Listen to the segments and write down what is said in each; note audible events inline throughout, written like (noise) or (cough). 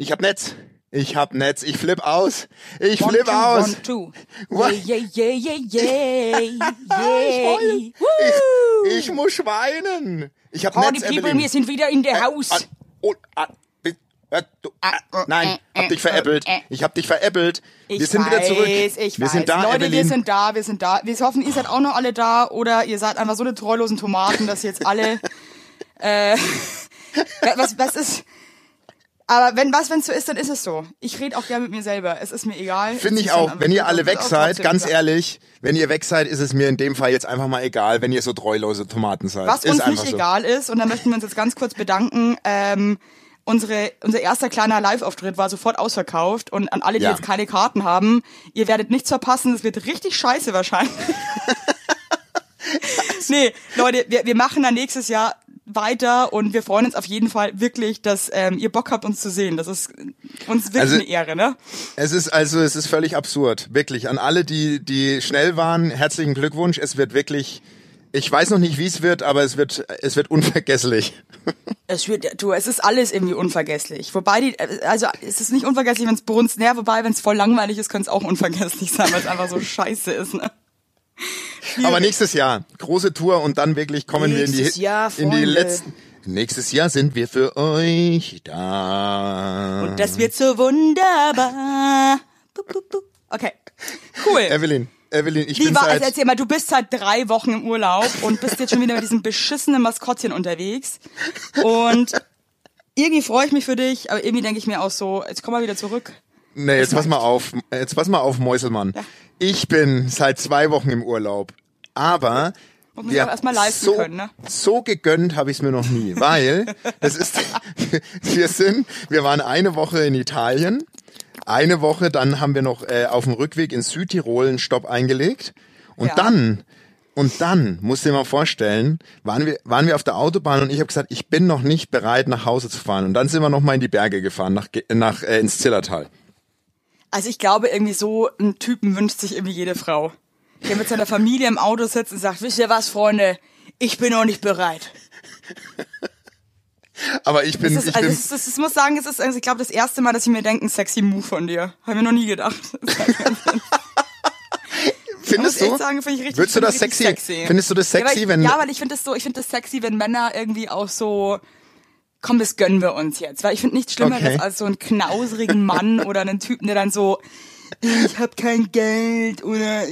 Ich hab Netz. Ich hab Netz. Ich flipp aus. Ich One, flipp two, aus. One, two. What? Yeah, yeah, yeah, yeah, yeah. (laughs) Woo. Ich, ich muss weinen. Ich hab Party Netz, people, Evelyn. wir sind wieder in der Haus. Oh, du, nein, hab dich veräppelt. Ich hab dich veräppelt. Wir Ich sind weiß, wieder zurück. Ich wir weiß. sind da, Leute, Evelyn. wir sind da, wir sind da. Wir hoffen, ihr seid auch noch alle da oder ihr seid einfach so eine treulosen Tomaten, dass jetzt alle. äh, (laughs) was, was ist. Aber wenn was, wenn es so ist, dann ist es so. Ich rede auch gerne mit mir selber. Es ist mir egal. Finde ich auch. Wenn ihr alle weg seid, ganz klar. ehrlich, wenn ihr weg seid, ist es mir in dem Fall jetzt einfach mal egal, wenn ihr so treulose Tomaten seid. Was ist uns nicht so. egal ist, und da möchten wir uns jetzt ganz kurz bedanken, ähm, unsere, unser erster kleiner Live-Auftritt war sofort ausverkauft und an alle, die Ja. jetzt keine Karten haben, ihr werdet nichts verpassen, es wird richtig scheiße wahrscheinlich. (laughs) nee, Leute, wir, wir machen dann nächstes Jahr weiter und wir freuen uns auf jeden Fall wirklich, dass ähm, ihr Bock habt, uns zu sehen. Das ist uns wirklich Also- eine Ehre, ne? Es ist also, es ist völlig absurd. Wirklich. An alle, die, die schnell waren, herzlichen Glückwunsch. Es wird wirklich, ich weiß noch nicht, wie es wird, aber es wird, es wird unvergesslich. (laughs) Es wird, du, es ist alles irgendwie unvergesslich. Wobei die, also es ist nicht unvergesslich, wenn es brunst, näher, wobei, wenn es voll langweilig ist, könnte es auch unvergesslich sein, weil es einfach so (laughs) scheiße ist. Ne? Aber nächstes Jahr, große Tour und dann wirklich kommen Nächstes wir in die, Jahr, in die letzten. Nächstes Jahr sind wir für euch da. Und das wird so wunderbar. Okay, cool. Evelyn, Evelyn, ich Wie bin war, seit, also erzähl mal, du bist seit drei Wochen im Urlaub und bist jetzt schon wieder mit diesem beschissenen Maskottchen unterwegs. Und irgendwie freue ich mich für dich, aber irgendwie denke ich mir auch so, jetzt komm mal wieder zurück. Nee, jetzt pass mal auf, jetzt pass mal auf, Mäuselmann. Ja. Ich bin seit zwei Wochen im Urlaub, aber Muss man auch erstmal leisten so, können, ne? so gegönnt habe ich es mir noch nie, weil es ist, (laughs) wir sind, wir waren eine Woche in Italien, eine Woche, dann haben wir noch äh, auf dem Rückweg in Südtirol einen Stopp eingelegt und Ja. dann und dann, musst du dir mal vorstellen, waren wir, waren wir auf der Autobahn und ich habe gesagt, ich bin noch nicht bereit, nach Hause zu fahren. Und dann sind wir noch mal in die Berge gefahren, nach, nach äh, ins Zillertal. Also ich glaube, irgendwie so einen Typen wünscht sich irgendwie jede Frau. Der mit seiner Familie im Auto sitzt und sagt, wisst ihr was, Freunde, ich bin noch nicht bereit. Aber ich bin, Das, ist, ich also bin, das, ist, das muss sagen, es ist, also ich glaube, das erste Mal, dass ich mir denke, ein sexy Move von dir. Habe mir noch nie gedacht. (laughs) findest du? sagen, finde ich richtig- Würdest du das sexy? sexy. Findest du das Ja, weil sexy, wenn? ja, weil ich finde das so, ich finde das sexy, wenn Männer irgendwie auch so, komm, das gönnen wir uns jetzt. Weil ich finde nichts Schlimmeres Okay. als so einen knausrigen Mann (laughs) oder einen Typen, der dann so, ich hab kein Geld oder,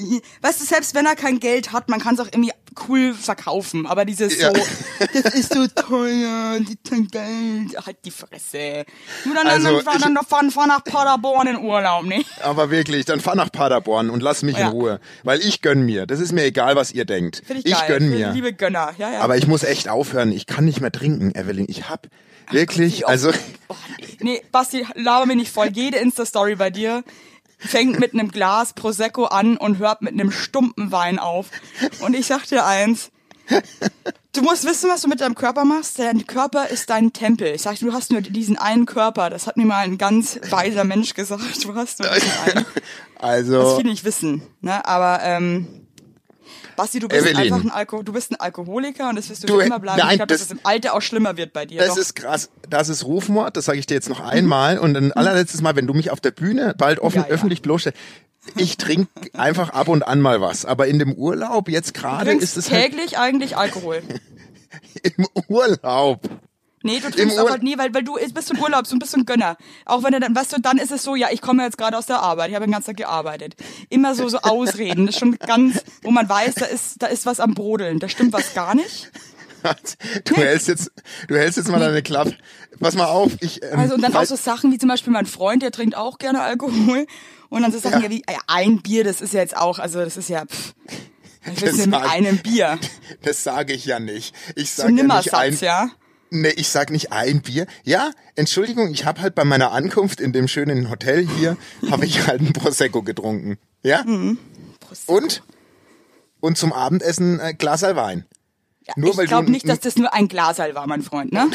weißt du, selbst wenn er kein Geld hat, man kann es auch irgendwie cool verkaufen, aber dieses Ja. so, (laughs) das ist so teuer, die Geld, halt die Fresse. Nur dann, Also, dann, dann, ich- dann, dann fahren, fahren nach Paderborn in Urlaub, ne? aber wirklich, dann fahr nach Paderborn und lass mich Ja. in Ruhe, weil ich gönn mir. Das ist mir egal, was ihr denkt. Finde ich, geil. gönn mir. Liebe Gönner, ja, ja. Aber ich muss echt aufhören. Ich kann nicht mehr trinken, Evelyn. Ich hab wirklich, wie also Oh, nee. nee, Basti, laber mir nicht voll. Jede Insta-Story bei dir fängt mit einem Glas Prosecco an und hört mit einem stumpen Wein auf. Und ich sag dir eins, du musst wissen, was du mit deinem Körper machst. Dein Körper ist dein Tempel. Ich sag, du hast nur diesen einen Körper. Das hat mir mal ein ganz weiser Mensch gesagt. Du hast nur diesen einen. (laughs) Das also viele nicht wissen. Ne? Aber ähm, Basti, du bist Evelyn. einfach ein Alko du bist ein Alkoholiker und das wirst du, Du, für immer bleiben. nein, ich glaube, dass das- es im Alter auch schlimmer wird bei dir. das Doch. ist krass. Das ist Rufmord. Das sage ich dir jetzt noch einmal und ein allerletztes Mal, wenn du mich auf der Bühne bald offen Ja, ja. öffentlich bloßstellst. Ich trinke einfach ab und an mal was, aber in dem Urlaub jetzt gerade ist es halt täglich eigentlich Alkohol. (laughs) im Urlaub. Nee, du trinkst Im auch halt nie, weil, weil du bist ein Urlaub, du bist so ein Gönner. Auch wenn du dann, weißt du, dann ist es so, ja, ich komme jetzt gerade aus der Arbeit, ich habe den ganzen Tag gearbeitet. Immer so, so Ausreden, das ist schon ganz, wo man weiß, da ist, da ist was am Brodeln, da stimmt was gar nicht. Du hältst jetzt, du hältst jetzt mal deine Klappe. Pass mal auf, ich. Ähm, Also, und dann auch so Sachen wie zum Beispiel mein Freund, der trinkt auch gerne Alkohol. Und dann so Sachen ja, wie, ja, ein Bier, das ist ja jetzt auch, also, das ist ja, pff. Ich will Das mit sag- einem Bier. (laughs) Das sage ich ja nicht. Ich So sage ja nicht ein. Ja. Nee, ich sag nicht ein Bier. Ja, Entschuldigung, ich habe halt bei meiner Ankunft in dem schönen Hotel hier, habe ich halt ein Prosecco getrunken. Ja? Mhm. Und? Und zum Abendessen äh, Glas Wein. Nur ich weil glaube du, nicht, dass das nur ein Glaserl war, mein Freund, ne?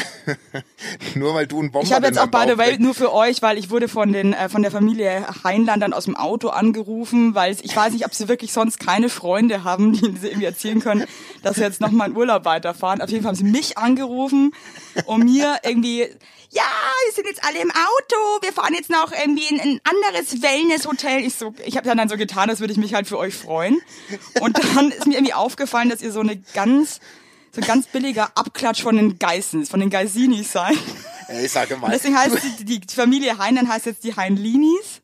(laughs) nur weil du ein Bomber Ich habe jetzt auch, by the way, nur für euch, weil ich wurde von den äh, von der Familie Heinlandern aus dem Auto angerufen, weil ich weiß nicht, ob sie wirklich sonst keine Freunde haben, die sie irgendwie erzählen können, dass sie jetzt noch mal in Urlaub weiterfahren. Auf jeden Fall haben sie mich angerufen, um mir irgendwie, ja, wir sind jetzt alle im Auto, wir fahren jetzt noch irgendwie in ein anderes Wellnesshotel. Ich so, ich habe dann so getan, als würde ich mich halt für euch freuen. Und dann ist mir irgendwie aufgefallen, dass ihr so eine ganz so ein ganz billiger Abklatsch von den Geissens, von den Geisinis sein. Ey, ich sage mal. Und deswegen heißt die, die Familie Heinlein heißt jetzt die Heinlinis,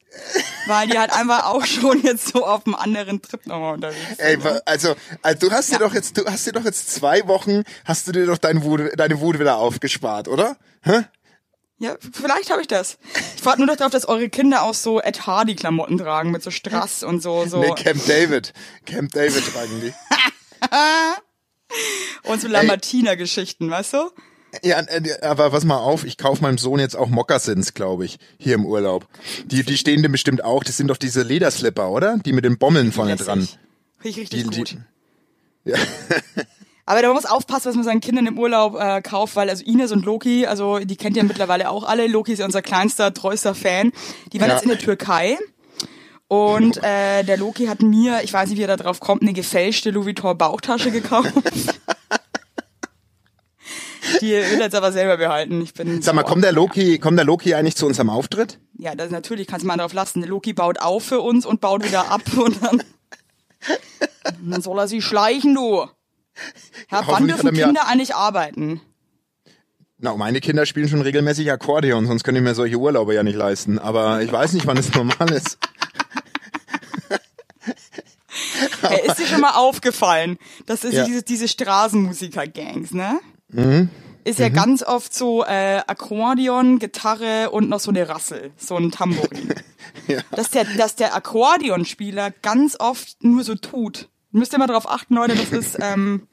weil die halt einfach auch schon jetzt so auf einem anderen Trip nochmal unterwegs sind. Ey, wa- also, also du hast dir doch jetzt, du hast dir doch jetzt zwei Wochen, hast du dir doch deine Wut, deine Wut wieder aufgespart, oder? Hä? Ja, vielleicht habe ich das. Ich warte nur noch darauf, dass eure Kinder auch so Ed Hardy Klamotten tragen mit so Strass und so so Nee, Camp David. Camp David tragen die. (laughs) (laughs) und so Lamartina Geschichten, weißt du? Ja, äh, aber pass mal auf, ich kauf meinem Sohn jetzt auch Moccasins, glaube ich, hier im Urlaub. Die, die stehen dem bestimmt auch. Das sind doch diese Lederslipper, oder? Die mit den Bommeln vorne dran. Ich richtig Die, gut. die, ja. (laughs) Aber da muss aufpassen, was man seinen Kindern im Urlaub äh, kauft, weil also Ines und Loki, also die kennt ihr mittlerweile auch alle. Loki ist ja unser kleinster, treuster Fan. Die waren Ja. jetzt in der Türkei. Und äh, der Loki hat mir, ich weiß nicht, wie er da drauf kommt, eine gefälschte Louis Vuitton Bauchtasche gekauft. (laughs) Die will er jetzt aber selber behalten. Ich bin Sag mal, so- kommt der Loki, kommt der Loki eigentlich zu unserem Auftritt? Ja, das natürlich kannst du mal drauf lassen. Der Loki baut auf für uns und baut wieder ab (laughs) und dann, und dann soll er sich schleichen, du. Ja, wann dürfen er Kinder eigentlich arbeiten? Na, meine Kinder spielen schon regelmäßig Akkordeon, sonst können ich mir solche Urlaube ja nicht leisten. Aber ich weiß nicht, wann es (laughs) normal ist. Hey, ist dir schon mal aufgefallen, dass es Ja. diese, diese Straßenmusiker-Gangs, ne? Mhm. Ist ja ganz oft so äh, Akkordeon, Gitarre und noch so eine Rassel, so ein Tambourin. (laughs) Ja. Dass der, dass der Akkordeonspieler ganz oft nur so tut. Müsst ihr mal drauf achten, Leute, das ist, ähm,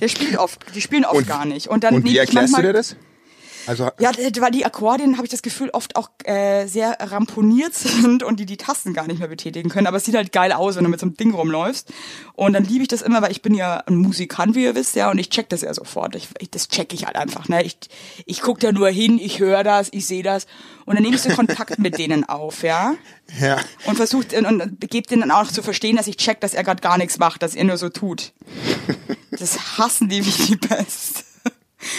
der spielt oft, die spielen oft Und- gar nicht. Und dann Und wie erklärst du manchmal, dir das? Also, Ja, weil die Akkordeon, habe ich das Gefühl, oft auch äh, sehr ramponiert (laughs) sind und die die Tasten gar nicht mehr betätigen können. Aber es sieht halt geil aus, wenn du mit so einem Ding rumläufst. Und dann liebe ich das immer, weil ich bin ja ein Musikant, wie ihr wisst, ja, und ich check das ja sofort. Ich, ich, das check ich halt einfach. Ne? Ich, ich guck da nur hin, ich höre das, ich sehe das. Und dann nehme ich so Kontakt mit denen auf, ja. (laughs) ja. Und versucht und, und gebt denen dann auch zu verstehen, dass ich check, dass er gerade gar nichts macht, dass er nur so tut. (laughs) Das hassen die wie die Pest.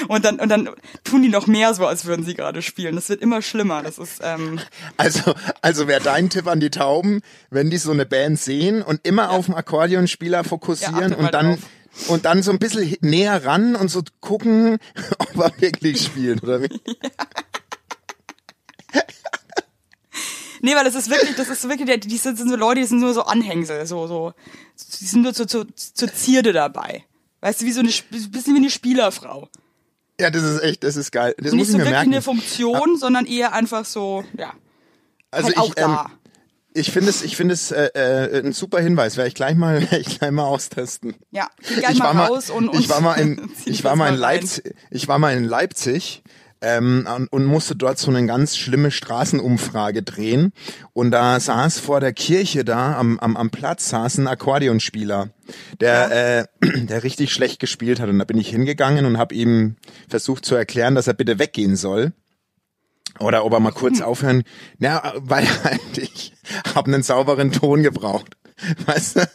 Und dann, und dann tun die noch mehr so, als würden sie gerade spielen. Das wird immer schlimmer. Das ist, ähm, Also, also wäre dein Tipp an die Tauben, wenn die so eine Band sehen und immer auf den Akkordeonspieler Ja, fokussieren mal und dann drauf. und dann so ein bisschen näher ran und so gucken, (laughs) ob er wirklich spielt oder wie? (laughs) nee, weil das ist wirklich, das ist wirklich, die sind, so Leute, die sind nur so Anhängsel, so, so, die sind nur zur, zur, zur Zierde dabei. Weißt du, wie so eine, bisschen wie eine Spielerfrau. Ja, das ist echt, das ist geil. Das Nicht muss ich so mir wirklich merken. eine Funktion, sondern eher einfach so, ja, Also halt auch ich, ähm, da. ich finde es, ich finde es äh, äh, ein super Hinweis. Werde ich gleich mal, (laughs) werde ich gleich mal austesten. Ja, geh gleich ich mal war mal, raus und, und (laughs) ich war mal in, ich war mal in. Leipzig, ich war mal in Leipzig ähm, und, musste dort so eine ganz schlimme Straßenumfrage drehen. Und da saß vor der Kirche da am, am, am Platz saß ein Akkordeonspieler, der, äh, (clears throat) der richtig schlecht gespielt hat. Und da bin ich hingegangen und habe ihm versucht zu erklären, dass er bitte weggehen soll. Oder ob er mal kurz (laughs) aufhören. Na, weil halt ich habe einen sauberen Ton gebraucht. Weißt du?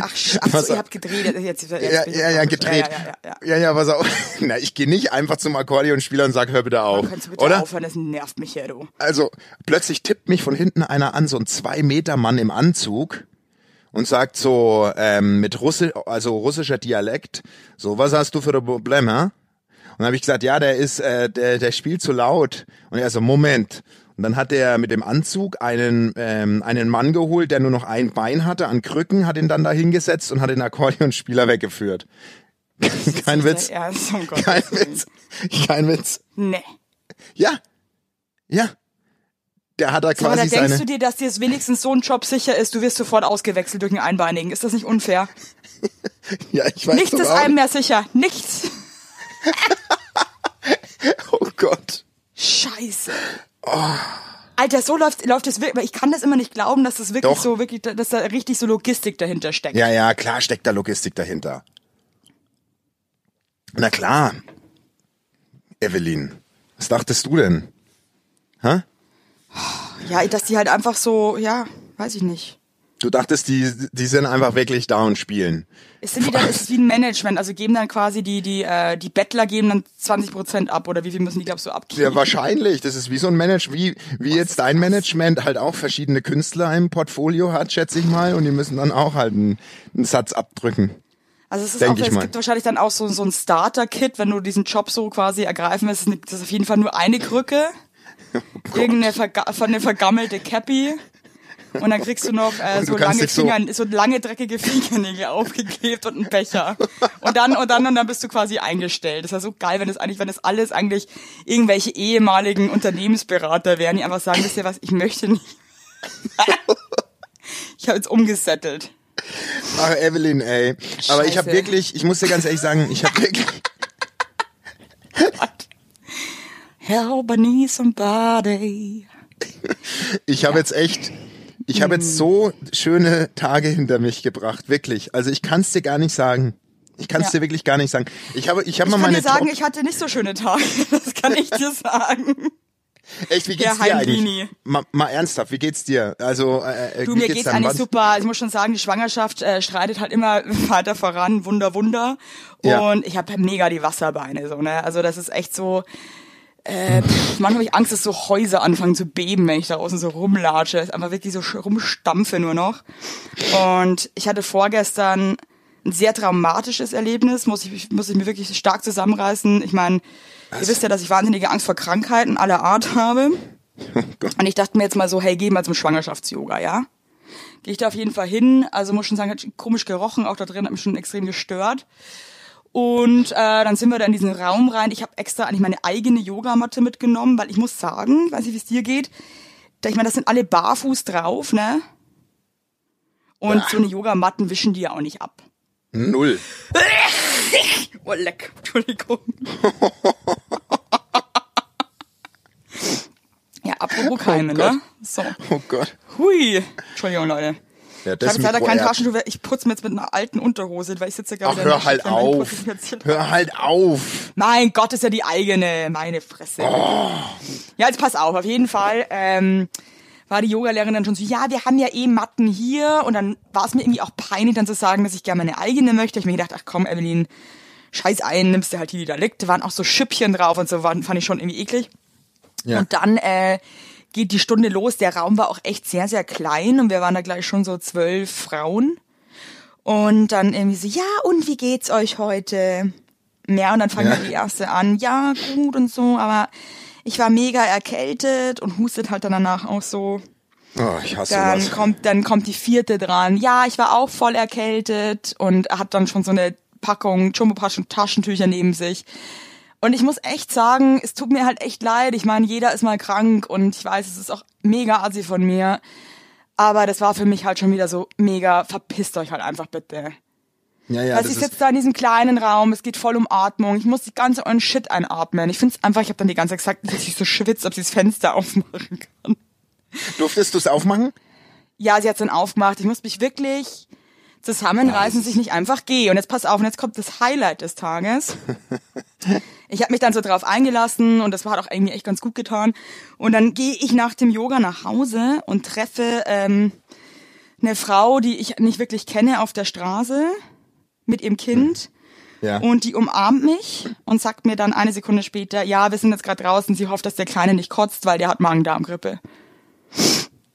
Ach, ach Was- so, ihr habt gedreht. Jetzt, jetzt, Ja, ja, ja, gedreht. Ja, ja, ja, ja. Ja, ja, pass auf. (laughs) Na, ich gehe nicht einfach zum Akkordeonspieler und sag, hör bitte auf. Kannst du bitte Oder? aufhören, das nervt mich ja, du. Also, plötzlich tippt mich von hinten einer an, so ein zwei Meter Mann im Anzug und sagt so ähm, mit Russi also russischer Dialekt, so, was hast du für ein Problem, hä? Und dann habe ich gesagt, ja, der ist, äh, der, der spielt zu laut. Und er so, Moment. Und dann hat er mit dem Anzug einen, ähm, einen Mann geholt, der nur noch ein Bein hatte, an Krücken, hat ihn dann da hingesetzt und hat den Akkordeonspieler weggeführt. (laughs) Kein Witz. So um Kein. Witz. Kein Witz. Nee. Ja. Ja. Der hat da Aber da quasi denkst seine. du dir, dass dir wenigstens so ein Job sicher ist, du wirst sofort ausgewechselt durch einen Einbeinigen. Ist das nicht unfair? (laughs) Ja, ich weiß Nichts ist einem mehr sicher. Nichts. (laughs) Oh Gott. Scheiße. Alter, so läuft, läuft es wirklich. Ich kann das immer nicht glauben, dass das wirklich Doch. so, wirklich, dass da richtig so Logistik dahinter steckt. Ja, ja, klar steckt da Logistik dahinter. Na klar. Evelyn, was dachtest du denn? Hä? Ja, dass die halt einfach so, ja, weiß ich nicht. Du dachtest, die, die sind einfach wirklich da und spielen. Es sind wieder, es ist wie ein Management, also geben dann quasi die, die, äh, die Bettler geben dann 20 Prozent ab oder wie viel müssen die, glaubst du, abgeben? Ja, wahrscheinlich. Das ist wie so ein Management, wie, wie jetzt dein Management halt auch verschiedene Künstler im Portfolio hat, schätze ich mal, und die müssen dann auch halt einen, einen Satz abdrücken. Also es ist Denk auch, es gibt wahrscheinlich dann auch so, so ein Starter-Kit, wenn du diesen Job so quasi ergreifen willst, das ist auf jeden Fall nur eine Krücke, (laughs) Oh irgendeine verga vergammelte Cappy und dann kriegst du noch äh, du so kannst lange dich so- Finger, so lange dreckige Fingernägel (laughs) aufgeklebt und einen Becher. Und dann und dann und dann bist du quasi eingestellt. Das ist ja so geil, wenn das eigentlich, wenn das alles eigentlich irgendwelche ehemaligen Unternehmensberater wären, die einfach sagen, wisst ihr was, ich möchte nicht. ich habe jetzt umgesettelt. Ach, Evelyn, ey. Aber ich habe Scheiße. wirklich, ich muss dir ganz ehrlich sagen, ich habe wirklich, Help, I need somebody. ich habe jetzt echt, ich habe jetzt so schöne Tage hinter mich gebracht, wirklich. Also ich kann es dir gar nicht sagen. Ich kann es Ja. dir wirklich gar nicht sagen. Ich habe, ich habe Ich mal kann meine dir sagen, Top- ich hatte nicht so schöne Tage. (laughs) Das kann ich dir sagen. Echt, wie geht's dir eigentlich? Mal, mal ernsthaft, wie geht's dir? Also, äh, äh, Du, mir geht's geht's eigentlich super. Ich muss schon sagen, die Schwangerschaft äh, schreitet halt immer (laughs) weiter voran. Wunder, Wunder. Ja. Und ich habe mega die Wasserbeine. so ne. Also das ist echt so... Äh, pff, manchmal habe ich Angst, dass so Häuser anfangen zu beben, wenn ich da außen so rumlatsche. Ist einfach wirklich so rumstampfe nur noch. Und ich hatte vorgestern ein sehr traumatisches Erlebnis, muss ich, muss ich mir wirklich stark zusammenreißen. Ich meine, ihr wisst ja, dass ich wahnsinnige Angst vor Krankheiten aller Art habe. (laughs) Und ich dachte mir jetzt mal so, hey, geh mal zum Schwangerschafts-Yoga, ja? Gehe ich da auf jeden Fall hin. Also muss schon sagen, hat komisch gerochen, auch da drin hat mich schon extrem gestört. Und äh, dann sind wir da in diesen Raum rein. Ich habe extra eigentlich meine eigene Yogamatte mitgenommen, weil ich muss sagen, weiß nicht, wie es dir geht, da, ich meine, das sind alle barfuß drauf, ne? Und so eine Yogamatten wischen die ja auch nicht ab. Null. (laughs) Oh, leck. Entschuldigung. (laughs) ja, apropos Keime, Gott. ne? So. Oh Gott. Hui. Entschuldigung, Leute. Ja, Ich habe jetzt leider Mikro kein erbt. Taschentuch. Ich putze mir jetzt mit einer alten Unterhose, weil ich sitze gerade Ach, hör halt auf. Hör halt auf. Mein Gott, ist ja die eigene. Meine Fresse. Ja, jetzt pass auf. Auf jeden Fall ähm, war die Yogalehrerin dann schon so, ja, wir haben ja eh Matten hier. Und dann war es mir irgendwie auch peinlich, dann zu sagen, dass ich gerne meine eigene möchte. Ich mir gedacht, ach komm, Evelyn, scheiß ein, nimmst du halt die, die da liegt. Da waren auch so Schüppchen drauf und so, waren, fand ich schon irgendwie eklig. Ja. Und dann äh, geht die Stunde los. Der Raum war auch echt sehr, sehr klein und wir waren da gleich schon so zwölf Frauen. Und dann irgendwie so, ja, und wie geht's euch heute? Ja, und dann fangen Ja. die erste an, ja, gut und so, aber ich war mega erkältet und hustet halt dann danach auch so. Oh, ich hasse Dann sowas. kommt, dann kommt die vierte dran. Ja, ich war auch voll erkältet und hat dann schon so eine Packung Jumbo-Taschentücher neben sich. Und ich muss echt sagen, es tut mir halt echt leid. Ich meine, jeder ist mal krank und ich weiß, es ist auch mega assi von mir. Aber das war für mich halt schon wieder so mega, verpisst euch halt einfach bitte. Ja, ja, das ich sitze da in diesem kleinen Raum, es geht voll um Atmung. Ich muss die ganze euren Shit einatmen. Ich find's einfach, ich habe dann die ganze Zeit gesagt, dass ich so schwitze, ob sie das Fenster (laughs) aufmachen kann. durftest du es aufmachen? Ja, sie hat's dann aufgemacht. Ich muss mich wirklich zusammenreißen, dass ich nicht einfach gehe. Und jetzt pass auf, und jetzt kommt das Highlight des Tages. (laughs) Ich habe mich dann so drauf eingelassen und das hat auch irgendwie echt ganz gut getan. Und dann gehe ich nach dem Yoga nach Hause und treffe ähm, eine Frau, die ich nicht wirklich kenne, auf der Straße mit ihrem Kind. Ja. Und die umarmt mich und sagt mir dann eine Sekunde später, ja, wir sind jetzt gerade draußen, sie hofft, dass der Kleine nicht kotzt, weil der hat Magen-Darm-Grippe.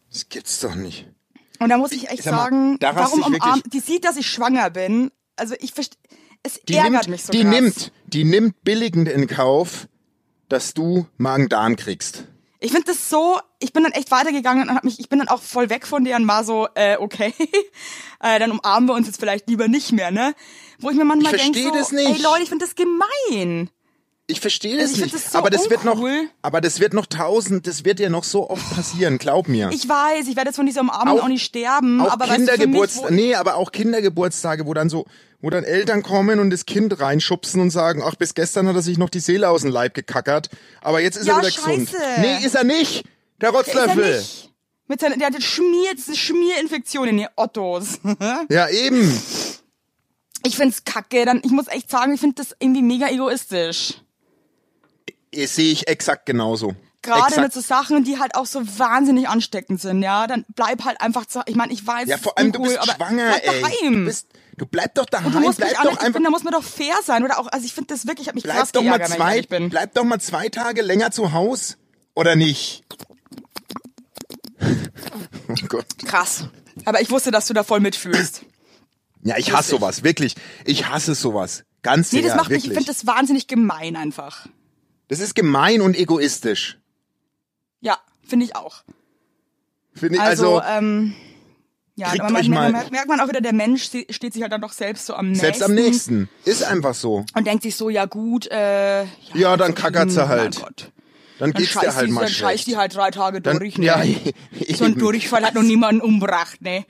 Das gibt's doch nicht. Und da muss ich echt mal, sagen, raste warum ich umarmt, die sieht, dass ich schwanger bin. Also ich verstehe, es Die ärgert nimmt, mich so die krass. nimmt, die nimmt billigend in Kauf, dass du Magen-Darm kriegst. Ich finde das so, ich bin dann echt weitergegangen und hab mich, ich bin dann auch voll weg von der und war so, äh, okay, (laughs) äh, dann umarmen wir uns jetzt vielleicht lieber nicht mehr, ne? Wo ich mir manchmal Ich denke, so, ey Leute, ich finde das gemein. Ich verstehe das Also find nicht. das so aber das wird noch, uncool. aber das wird noch tausend, das wird dir noch so oft passieren, glaub mir. Ich weiß, ich werde jetzt von dieser Umarmung auch, Auch- nicht sterben, auch aber Kindergeburtstage, nee, aber auch Kindergeburtstage, wo dann so, wo dann Eltern kommen und das Kind reinschubsen und sagen, ach, bis gestern hat er sich noch die Seele aus dem Leib gekackert, aber jetzt ist Ja, er wieder gesund. scheiße. Nee, ist er nicht. Der ist er Rotzlöffel. nicht. Mit seiner, der hat Schmier, Schmierinfektionen, ihr Ottos. (laughs) Ja, eben. Ich find's kacke. Dann, ich muss echt sagen, ich find das irgendwie mega egoistisch. Eh, Sehe ich exakt genauso. Gerade exakt. mit so Sachen, die halt auch so wahnsinnig ansteckend sind, ja. Dann bleib halt einfach zu. Ich meine, ich weiß. Ja, vor allem du uncool, bist aber schwanger, bleib ey. Daheim. Du, bist, du bleib doch daheim, und du musst bleib mich doch ich einfach, bin, da muss man doch fair sein, oder auch, also ich finde das wirklich, ich habe mich krass bleib doch mal geärgert, wenn ich zwei, ehrlich bin. bleib doch mal zwei Tage länger zu Haus. Oder nicht? (laughs) Oh Gott. Krass. Aber ich wusste, dass du da voll mitfühlst. Ja, ich hasse sowas, wirklich. Ich hasse sowas. Ganz Nee, das macht mich, wirklich. ich finde das wahnsinnig gemein einfach. Das ist gemein und egoistisch. Ja, finde ich auch. Finde ich, Also, also, ähm, ja, kriegt aber man, euch mal- merkt man auch wieder, der Mensch ste- steht sich halt dann doch selbst so am nächsten. selbst am nächsten. Ist einfach so. Und denkt sich so, ja gut, äh, ja, Ja, dann so kackert sie schlimm, halt. Gott. Dann Dann geht's dir scheißt halt mal dann scheißt schlecht. die halt drei Tage Dann, durch, (laughs) ne? ja, (laughs) so ein. Durchfall hat noch niemanden umgebracht, ne?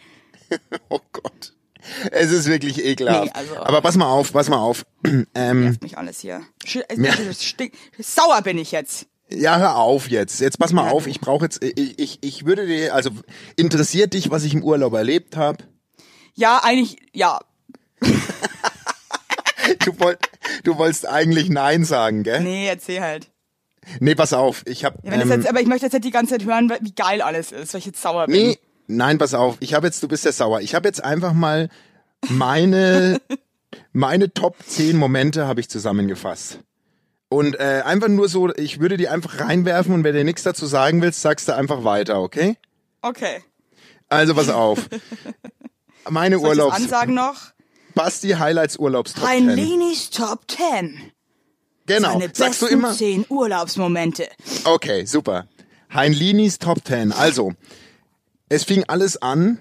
(laughs) Oh Gott. (laughs) Es ist wirklich ekelhaft. Nee, also- Aber pass mal auf, pass mal auf. (clears throat) Ähm, Mich alles hier. Sch Ja. (laughs) stink, sauer bin ich jetzt. ja, hör auf jetzt. Jetzt pass mal Ja, auf. Ich brauche jetzt, ich, ich, ich würde dir, also interessiert dich, was ich im Urlaub erlebt habe? Ja, eigentlich, ja. (laughs) Du, wollt, du wolltest eigentlich Nein sagen, gell? Nee, erzähl halt. Nee, pass auf. Ich habe. Ja, ähm, jetzt, aber ich möchte jetzt nicht die ganze Zeit hören, wie geil alles ist, weil ich jetzt sauer bin. Nee, nein, pass auf. Ich habe jetzt, du bist ja sauer. Ich habe jetzt einfach mal meine, (laughs) meine Top 10 Momente habe ich zusammengefasst. Und äh, einfach nur so, ich würde die einfach reinwerfen und wenn du nichts dazu sagen willst, sagst du einfach weiter, okay? Okay. Also pass auf. (laughs) Meine Soll Urlaubs... ansagen noch? Basti Highlights Urlaubs Top 10. Heinlinis Top 10. Genau. Seine Sagst du immer? 10 Urlaubsmomente. Okay, super. Heinlinis Top 10. Also, es fing alles an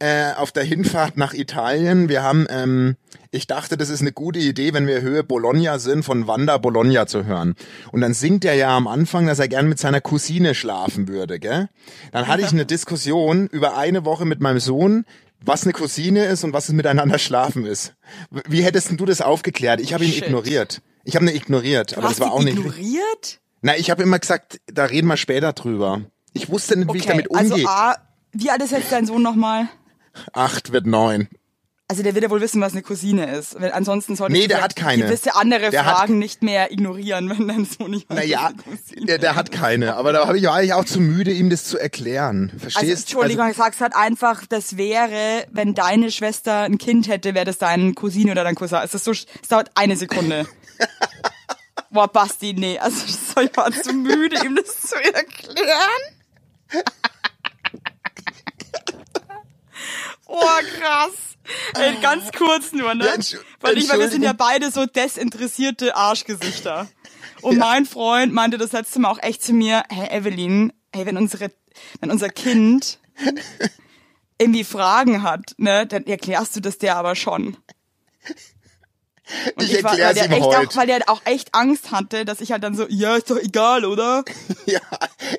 äh, auf der Hinfahrt nach Italien. Wir haben, ähm, ich dachte, das ist eine gute Idee, wenn wir Höhe Bologna sind, von Wanda Bologna zu hören. Und dann singt er ja am Anfang, dass er gern mit seiner Cousine schlafen würde, gell? Dann hatte ich eine (laughs) Diskussion über eine Woche mit meinem Sohn, was eine Cousine ist und was es miteinander schlafen ist. Wie hättest denn du das aufgeklärt? Ich habe ihn Shit. ignoriert. Ich habe ihn ignoriert, Du aber hast das war auch nicht. ignoriert? Na, ich habe immer gesagt, da reden wir später drüber. Ich wusste nicht, wie ich damit also umgehe. A, wie alt ist jetzt dein Sohn nochmal? Acht wird neun. Also der wird ja wohl wissen, was eine Cousine ist. Weil ansonsten sollte Nee, der hat keine. gewisse andere Der Fragen nicht mehr ignorieren, wenn dein Sohn nicht weiß, Naja, was eine Cousine der, der hat keine. Aber da ich, war ich auch zu müde, ihm das zu erklären. Also, Verstehst? Entschuldigung, ich sag's halt einfach, das wäre, wenn deine Schwester ein Kind hätte, wäre das dein Cousine oder dein Cousin. Es ist so, es dauert eine Sekunde. (laughs) Boah, Basti, nee, also ich war zu müde, ihm das zu erklären. Oh, krass. Ey, ganz kurz nur, ne? Ja, Weil ich, weil wir sind ja beide so desinteressierte Arschgesichter. (laughs) Und mein Freund meinte das letzte Mal auch echt zu mir, hey Evelyn, hey, wenn unsere, wenn unser Kind (laughs) irgendwie Fragen hat, ne, dann erklärst du das der aber schon. Und Ich war- erklär's weil der ihm echt heute. Auch, weil der auch echt Angst hatte, dass ich halt dann so, ja, ist doch egal, oder? (laughs) ja,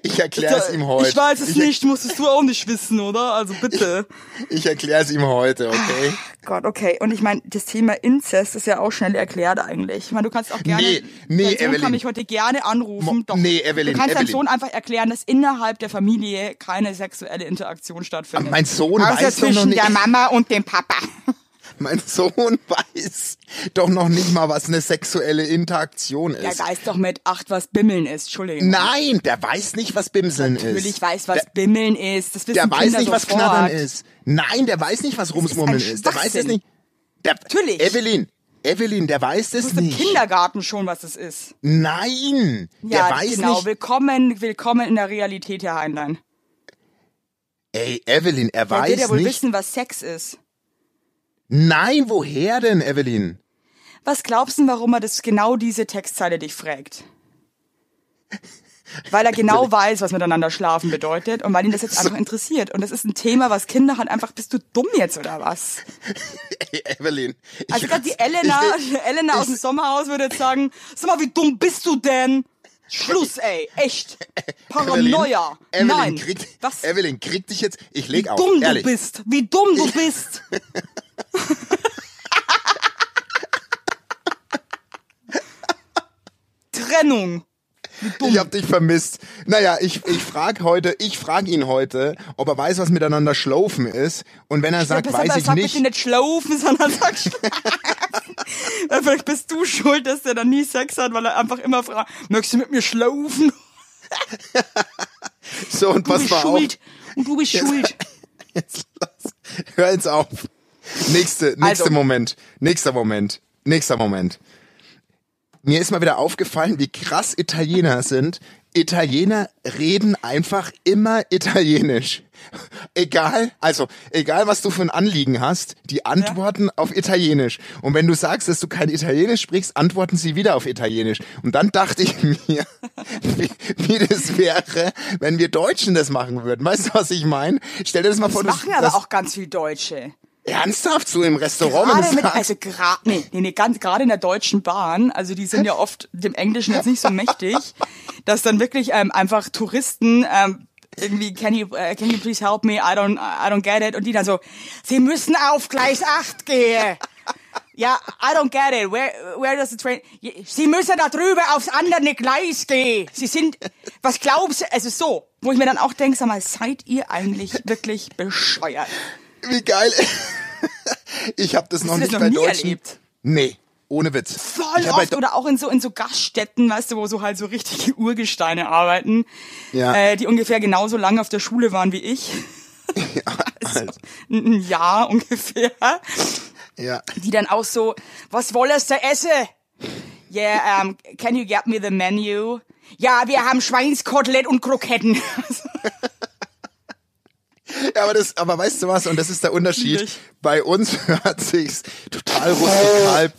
ich erkläre es ihm heute. Ich weiß es ich, nicht, musstest du auch nicht wissen, oder? Also bitte. (laughs) Ich erkläre es ihm heute, okay? Gott, okay. Und ich meine, das Thema Inzest ist ja auch schnell erklärt eigentlich. Ich meine, du kannst auch gerne. Nee, nee, dein Sohn Evelyn. kann mich heute gerne anrufen. Mo- Doch. nee, Evelyn, Du kannst deinem Evelyn. Sohn einfach erklären, dass innerhalb der Familie keine sexuelle Interaktion stattfindet. Mein Sohn Außer weiß doch noch zwischen nicht. der Mama und dem Papa. Mein Sohn weiß doch noch nicht mal, was eine sexuelle Interaktion Der ist. weiß doch mit acht, was Bimmeln ist. Entschuldigung. Nein, der weiß nicht, was Bimseln ist. Natürlich weiß, was der, Bimmeln ist. Das wissen der weiß Kinder nicht, was sofort. Knattern ist. Nein, der weiß nicht, was Rumsmummeln ist. Der weiß es nicht. Der, Natürlich. Evelyn, Evelyn, der weiß es Du im nicht. Kindergarten schon, was es ist. Nein, Ja, der weiß genau. nicht. Willkommen, willkommen in der Realität, Herr Heinlein. Ey, Evelyn, er Er wird weiß ja wohl nicht. wissen, was Sex ist. Nein, woher denn, Evelyn? Was glaubst du, warum er das genau diese Textzeile dich fragt? Weil er (laughs) genau weiß, was miteinander schlafen bedeutet und weil ihn das jetzt einfach interessiert. Und das ist ein Thema, was Kinder halt einfach, bist du dumm jetzt oder was? Ey, (laughs) Evelyn. ich- Also gerade die Elena, ich- Elena aus dem Sommerhaus würde jetzt sagen, sag mal, wie dumm bist du denn? Schluss, ey, echt. (laughs) Paranoia. Evelyn, Nein. Krieg, was? Evelyn, krieg dich jetzt. Ich leg wie auf. dumm ehrlich. du bist. Wie dumm du bist. (laughs) Trennung. Ich hab dich vermisst. Naja, ich, ich frage heute, ich frage ihn heute, ob er weiß, was miteinander schlaufen ist. Und wenn er sagt, Ja, weiß ich sag nicht. bitte nicht schlaufen, (laughs) sondern sag schlafen. Vielleicht bist du schuld, dass der dann nie Sex hat, weil er einfach immer fragt, möchtest du mit mir schlaufen? So, und bist mal auf. schuld. Und du bist schuld. (laughs) Jetzt lass, hör jetzt auf. Nächste, nächster Also- Moment. Nächster Moment. Nächster Moment. Mir ist mal wieder aufgefallen, wie krass Italiener sind. Italiener reden einfach immer Italienisch. Egal, also, egal was du für ein Anliegen hast, die antworten auf Italienisch. Und wenn du sagst, dass du kein Italienisch sprichst, antworten sie wieder auf Italienisch. Und dann dachte ich (laughs) mir, wie, wie das wäre, wenn wir Deutschen das machen würden. Weißt du, was ich meine? Stell dir das mal vor, Das machen aber das- auch ganz viel Deutsche. Ernsthaft so im Restaurant. Gerade mit, also gerade, nee, nee, nee, ganz, gerade in der Deutschen Bahn, also die sind ja oft dem Englischen jetzt nicht so mächtig, (laughs) dass dann wirklich ähm, einfach Touristen ähm, irgendwie, can you, uh, can you please help me? I don't, I don't get it. Und die dann so, sie müssen auf Gleis 8 gehen. Ja, I don't get it. Where, where does the train? Sie müssen da drüber aufs andere Gleis gehen. Sie sind, was glaubst du? Also so, wo ich mir dann auch denke, sag mal, seid ihr eigentlich wirklich bescheuert? Wie geil. (laughs) ich habe das noch du das nicht noch bei nie Deutschen. erlebt? Nee, ohne Witz. Voll oft oder auch in so in so Gaststätten, weißt du, wo so halt so richtige (laughs) Urgesteine arbeiten, Ja. äh, die ungefähr genauso lange auf der Schule waren wie ich, (laughs) also, ein ein Jahr ungefähr, ja. die dann auch so, was wolltest du essen? Yeah, um, can you get me the menu? Ja, wir haben Schweinskotelett und Kroketten. Ja, aber das, aber weißt du was? Und das ist der Unterschied. Nicht. Bei uns (laughs) hört sich's total rustikal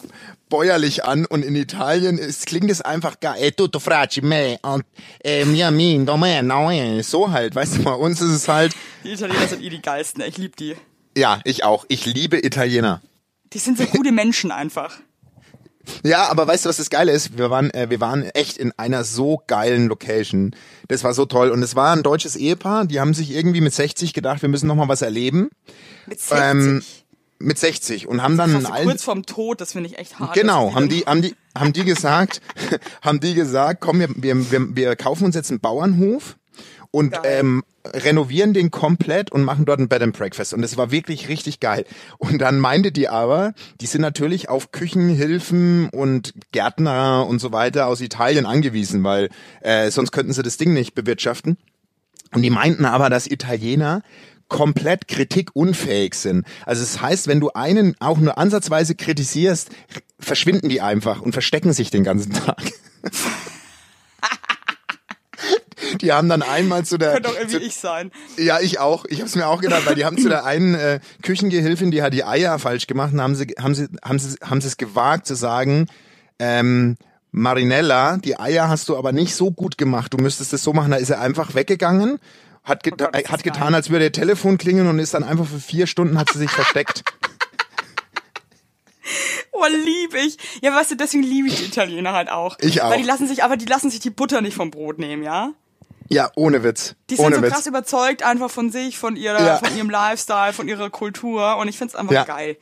bäuerlich an und in Italien ist, klingt es einfach gar, eh, tutto fraggi me, und, eh, mia min, domè, no, so halt, weißt du, bei uns ist es halt, Die Italiener sind eh die geilsten, ich lieb die. ja, ich auch, ich liebe Italiener. Die sind so gute Menschen einfach. Ja, aber weißt du, was das Geile ist? Wir waren, äh, wir waren echt in einer so geilen Location. Das war so toll. Und es war ein deutsches Ehepaar, die haben sich irgendwie mit 60 gedacht, wir müssen noch mal was erleben. Mit 60. Ähm, mit 60 und haben dann so alten, kurz vorm Tod, das finde ich echt hart. genau, haben die, haben die, haben die gesagt, (laughs) haben die gesagt, komm, wir, wir, wir kaufen uns jetzt einen Bauernhof und Geil. ähm, renovieren den komplett und machen dort ein Bed and Breakfast. Und das war wirklich richtig geil. Und dann meinte die aber, die sind natürlich auf Küchenhilfen und Gärtner und so weiter aus Italien angewiesen, weil äh, sonst könnten sie das Ding nicht bewirtschaften. Und die meinten aber, dass Italiener komplett kritikunfähig sind. Also das heißt, wenn du einen auch nur ansatzweise kritisierst, verschwinden die einfach und verstecken sich den ganzen Tag. (laughs) (laughs) Die haben dann einmal zu der Könnte auch irgendwie zu, ich sein. ja, ich auch. Ich habe es mir auch gedacht, weil die haben zu der (laughs) einen äh, Küchengehilfin, die hat die Eier falsch gemacht, und haben sie, haben sie, haben sie, haben sie es gewagt zu sagen, ähm, Marinella, die Eier hast du aber nicht so gut gemacht. Du müsstest es so machen. Da ist er einfach weggegangen, hat, geta Oh Gott, hat getan, als würde ihr Telefon klingeln und ist dann einfach für vier Stunden hat sie sich versteckt. (laughs) Oh, lieb ich. Ja, weißt du, deswegen liebe ich die Italiener halt auch. Ich auch. Weil die lassen sich, aber die lassen sich die Butter nicht vom Brot nehmen, ja? Ja, ohne Witz. Die sind ohne so Witz. krass überzeugt einfach von sich, von ihrer, Ja. von ihrem Lifestyle, von ihrer Kultur und ich find's einfach Ja. geil.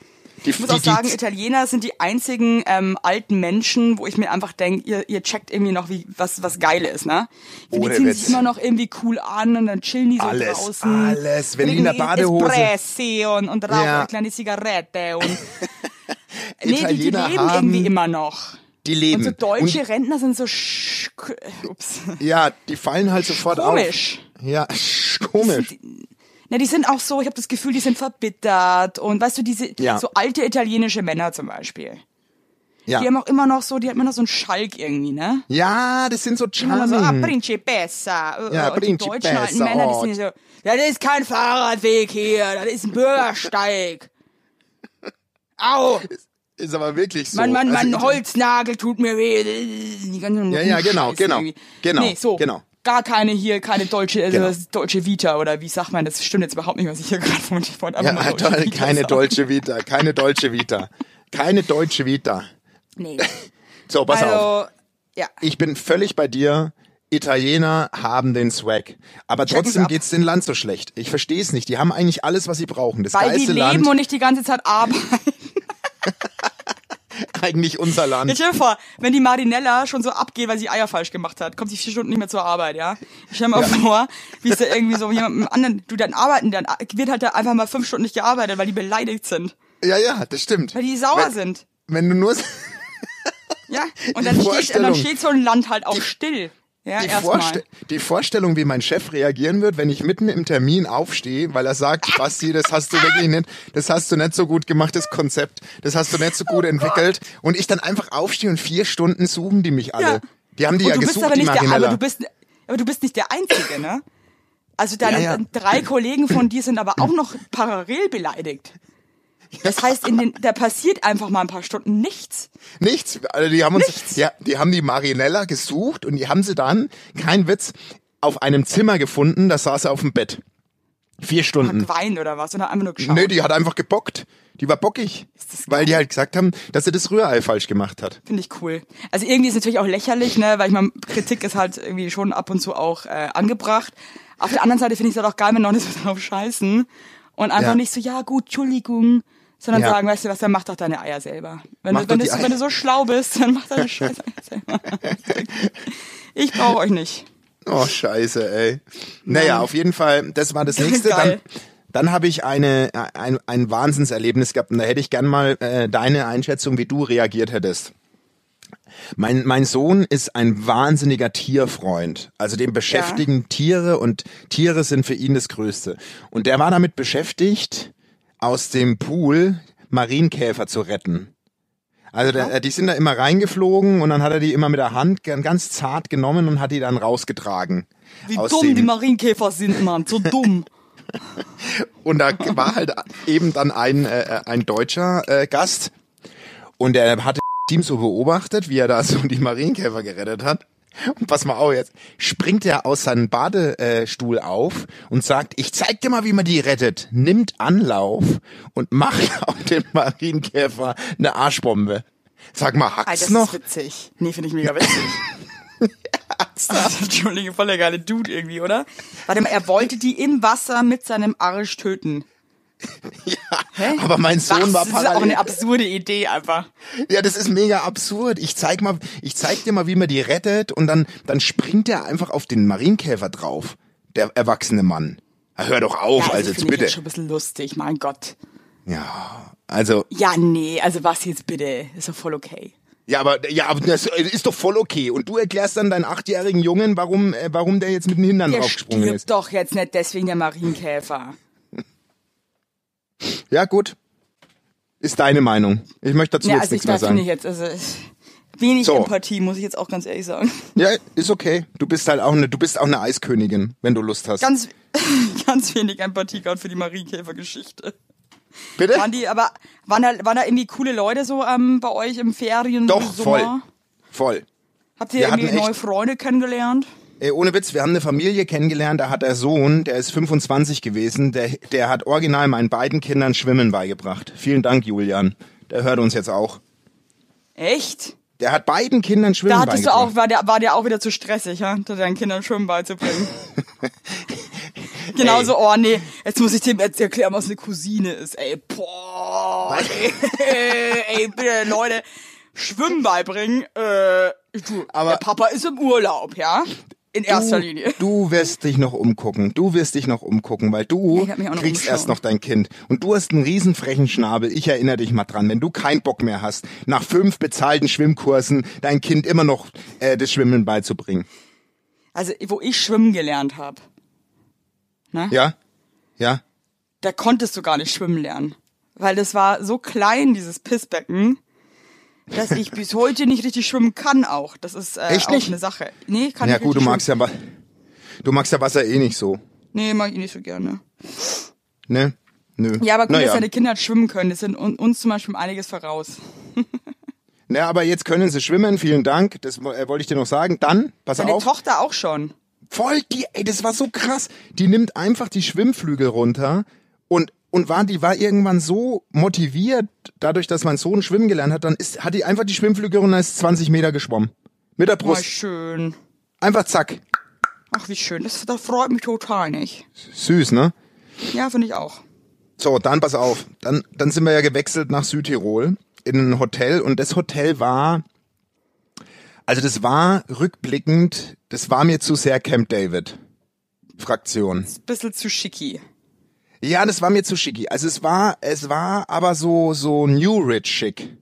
Die- Ich muss die- auch sagen, die- Italiener sind die einzigen ähm, alten Menschen, wo ich mir einfach denke, ihr, ihr checkt irgendwie noch, wie was was geil ist, ne? Die Ohne ziehen Witz. sich immer noch irgendwie cool an und dann chillen die so Alles, draußen. alles. Wenn die in der Badehose- Espressi und, und rauchen Ja. eine kleine Zigarette und (laughs) nee, die, die Italiener leben haben, irgendwie immer noch. Die leben. Und so deutsche Rentner sind so sch (laughs) ups. ja, die fallen halt sofort Komisch. auf. Ja, sch- (laughs) komisch. Na, die sind auch so, ich habe das Gefühl, die sind verbittert und weißt du, diese Ja. so alte italienische Männer zum Beispiel. Ja. Die haben auch immer noch so, die haben immer noch so einen Schalk irgendwie, ne? ja, das sind so Immer so, ah. Principessa. Ja, und die deutschen alten Principessa, Männer, oh. die sind so, das ist kein Fahrradweg hier, das ist ein Bürgersteig. Au, Ist aber wirklich so. mein, mein, Also mein ich- Holznagel tut mir weh. Die ganzen Ja, ja, genau, Scheiße genau, irgendwie. genau, Nee, so. genau. Gar keine hier, keine deutsche, also Genau. deutsche Vita oder wie sagt man, das stimmt jetzt überhaupt nicht, was ich hier gerade ich wollte Ja, nur deutsche toll, keine sagen. deutsche Vita, keine deutsche Vita. Keine deutsche Vita. Nee. (laughs) So, pass auf. Also, ja. Ich bin völlig bei dir. Italiener haben den Swag. Aber trotzdem ab. geht's den Land so schlecht. Ich verstehe es nicht. Die haben eigentlich alles, was sie brauchen. Das Weil die geilste leben Land. und nicht die ganze Zeit arbeiten. (laughs) eigentlich unser Land. Jetzt stell dir vor, wenn die Marinella schon so abgeht, weil sie Eier falsch gemacht hat, kommt sie vier Stunden nicht mehr zur Arbeit, ja? Ich stell mir mal vor, wie es da irgendwie so jemandem anderen, du dann arbeiten, dann wird halt da einfach mal fünf Stunden nicht gearbeitet, weil die beleidigt sind. Ja, ja, das stimmt. Weil die sauer wenn, sind. Wenn du nur Ja? Und Die dann steht, und dann steht so ein Land halt auch still. Ja, die. Vorste die Vorstellung, wie mein Chef reagieren wird, wenn ich mitten im Termin aufstehe, weil er sagt, Basti, das hast du wirklich nicht, das hast du nicht so gut gemacht, das Konzept, das hast du nicht so gut entwickelt und ich dann einfach aufstehe und vier Stunden suchen die mich alle. Ja. Die haben die Und ja du bist gesucht, aber die nicht der, aber du bist, aber du bist nicht der Einzige, ne? Also deine Ja, ja. drei Kollegen von dir sind aber auch noch parallel beleidigt. Das heißt, in den, da passiert einfach mal ein paar Stunden nichts. Nichts. Also die haben uns, Nichts. ja, die haben die Marinella gesucht und die haben sie dann, kein Witz, auf einem Zimmer gefunden, da saß er auf dem Bett. Vier Stunden. Geweint oder was? Oder einfach nur geschaut. Nee, die hat einfach gebockt. Die war bockig. Weil die halt gesagt haben, dass sie das Rührei falsch gemacht hat. Finde ich cool. Also irgendwie ist es natürlich auch lächerlich, ne, weil ich meine, Kritik ist halt irgendwie schon ab und zu auch äh, angebracht. Auf der anderen Seite finde ich es halt auch geil, wenn Leute so drauf scheißen und einfach Ja. nicht so, ja gut, Entschuldigung, sondern Ja. sagen, weißt du was, dann mach doch deine Eier selber. Wenn, du, wenn, du, wenn du so schlau bist, dann mach deine (laughs) Scheiße selber. Ich brauche euch nicht. Oh, scheiße, ey. Naja, auf jeden Fall, das war das (laughs) nächste. Dann, dann habe ich eine, ein, ein Wahnsinnserlebnis gehabt und da hätte ich gern mal äh, deine Einschätzung, wie du reagiert hättest. Mein, mein Sohn ist ein wahnsinniger Tierfreund. Also dem beschäftigen Tiere und Tiere sind für ihn das Größte. Und der war damit beschäftigt, aus dem Pool Marienkäfer zu retten. Also der, die sind da immer reingeflogen und dann hat er die immer mit der Hand ganz zart genommen und hat die dann rausgetragen. Wie dumm die Marienkäfer sind, Mann. So dumm. (laughs) Und da war halt eben dann ein, äh, ein deutscher äh, Gast und der hatte Team so beobachtet, wie er da so die Marienkäfer gerettet hat. Und (laughs) pass mal auf jetzt, springt er aus seinem Badestuhl auf und sagt, ich zeig dir mal, wie man die rettet. Nimmt Anlauf und macht (laughs) auf den Marienkäfer eine Arschbombe. Sag mal, Alter, hackt's das noch? ist witzig. Nee, finde ich mega witzig. (laughs) Entschuldige, voll der geile Dude irgendwie, oder? Warte mal, er wollte die im Wasser mit seinem Arsch töten. (laughs) Ja, Hä? aber mein Sohn Was? war Das ist auch parallel. eine absurde Idee einfach. Ja, das ist mega absurd. Ich zeig mal, ich zeig dir mal, wie man die rettet und dann, dann springt er einfach auf den Marienkäfer drauf. Der erwachsene Mann. Hör doch auf, Ja, also jetzt ich bitte. jetzt schon ein bisschen lustig, mein Gott. Ja, also, Ja, nee, also was jetzt bitte? Ist doch voll okay. ja, aber, ja, aber das ist doch voll okay. Und du erklärst dann deinen achtjährigen Jungen, warum, äh, warum der jetzt mit den Hindern Der draufgesprungen ist. doch jetzt nicht deswegen der Marienkäfer. Ja, gut. Ist deine Meinung. Ich möchte dazu Ja, jetzt also ich nichts mehr sagen. ich jetzt, also es- wenig So. Empathie, muss ich jetzt auch ganz ehrlich sagen. Ja, ist okay. Du bist halt auch eine, du bist auch eine Eiskönigin, wenn du Lust hast. Ganz, (laughs) ganz wenig Empathie gerade für die Marienkäfer-Geschichte. Bitte? Waren die, aber waren da, waren da irgendwie coole Leute so ähm, bei euch im Ferien? Doch, voll. Voll. Habt ihr Wir irgendwie neue Freunde kennengelernt? Ey, ohne Witz, wir haben eine Familie kennengelernt, da hat der Sohn, der ist 25 gewesen, der, der hat original meinen beiden Kindern Schwimmen beigebracht. Vielen Dank, Julian. Der hört uns jetzt auch. Echt? Der hat beiden Kindern Schwimmen Da hattest du auch, war der, war der auch wieder zu stressig, ja? Da deinen Kindern Schwimmen beizubringen. (laughs) Genauso, oh nee, jetzt muss ich dem jetzt erklären, was eine Cousine ist, ey. Boah, ey, (laughs) ey, bitte, Leute, Schwimmen beibringen, äh, du, Aber- der Papa ist im Urlaub, ja? In erster Linie. Du wirst dich noch umgucken. Du wirst dich noch umgucken, weil du kriegst erst noch dein Kind. Und du hast einen riesen frechen Schnabel. Ich erinnere dich mal dran. Wenn du keinen Bock mehr hast, nach fünf bezahlten Schwimmkursen dein Kind immer noch äh, das Schwimmen beizubringen. Also, wo ich schwimmen gelernt habe, ne? Ja? Ja? da konntest du gar nicht schwimmen lernen. Weil das war so klein, dieses Pissbecken, dass ich bis heute nicht richtig schwimmen kann auch. Das ist äh, Echt auch nicht? eine Sache. Nee, kann Ja ich gut, du magst ja, Wa- du magst ja Wasser eh nicht so. Nee, mag ich nicht so gerne. Ne? Nö. Ja, aber gut, naja. dass deine Kinder schwimmen können. Das sind un- uns zum Beispiel einiges voraus. (laughs) Na, aber jetzt können sie schwimmen, vielen Dank. Das äh, wollte ich dir noch sagen. Dann, pass Deine auf. Tochter auch schon. Voll die, ey, das war so krass. Die nimmt einfach die Schwimmflügel runter und und war die war irgendwann so motiviert, dadurch, dass mein Sohn schwimmen gelernt hat, dann ist hat die einfach die Schwimmflügel runter, ist 20 Meter geschwommen mit der Oh, Brust, schön. einfach zack, Ach, wie schön. Das, das freut mich total nicht. süß, ne? Ja, finde ich auch. So, dann pass auf, dann dann sind wir ja gewechselt nach Südtirol in ein Hotel und das Hotel war, also das war rückblickend, das war mir zu sehr Camp David. Fraktion. Bisschen zu schicki. Ja, das war mir zu schicki. Also es war, es war aber so, so New Rich schick.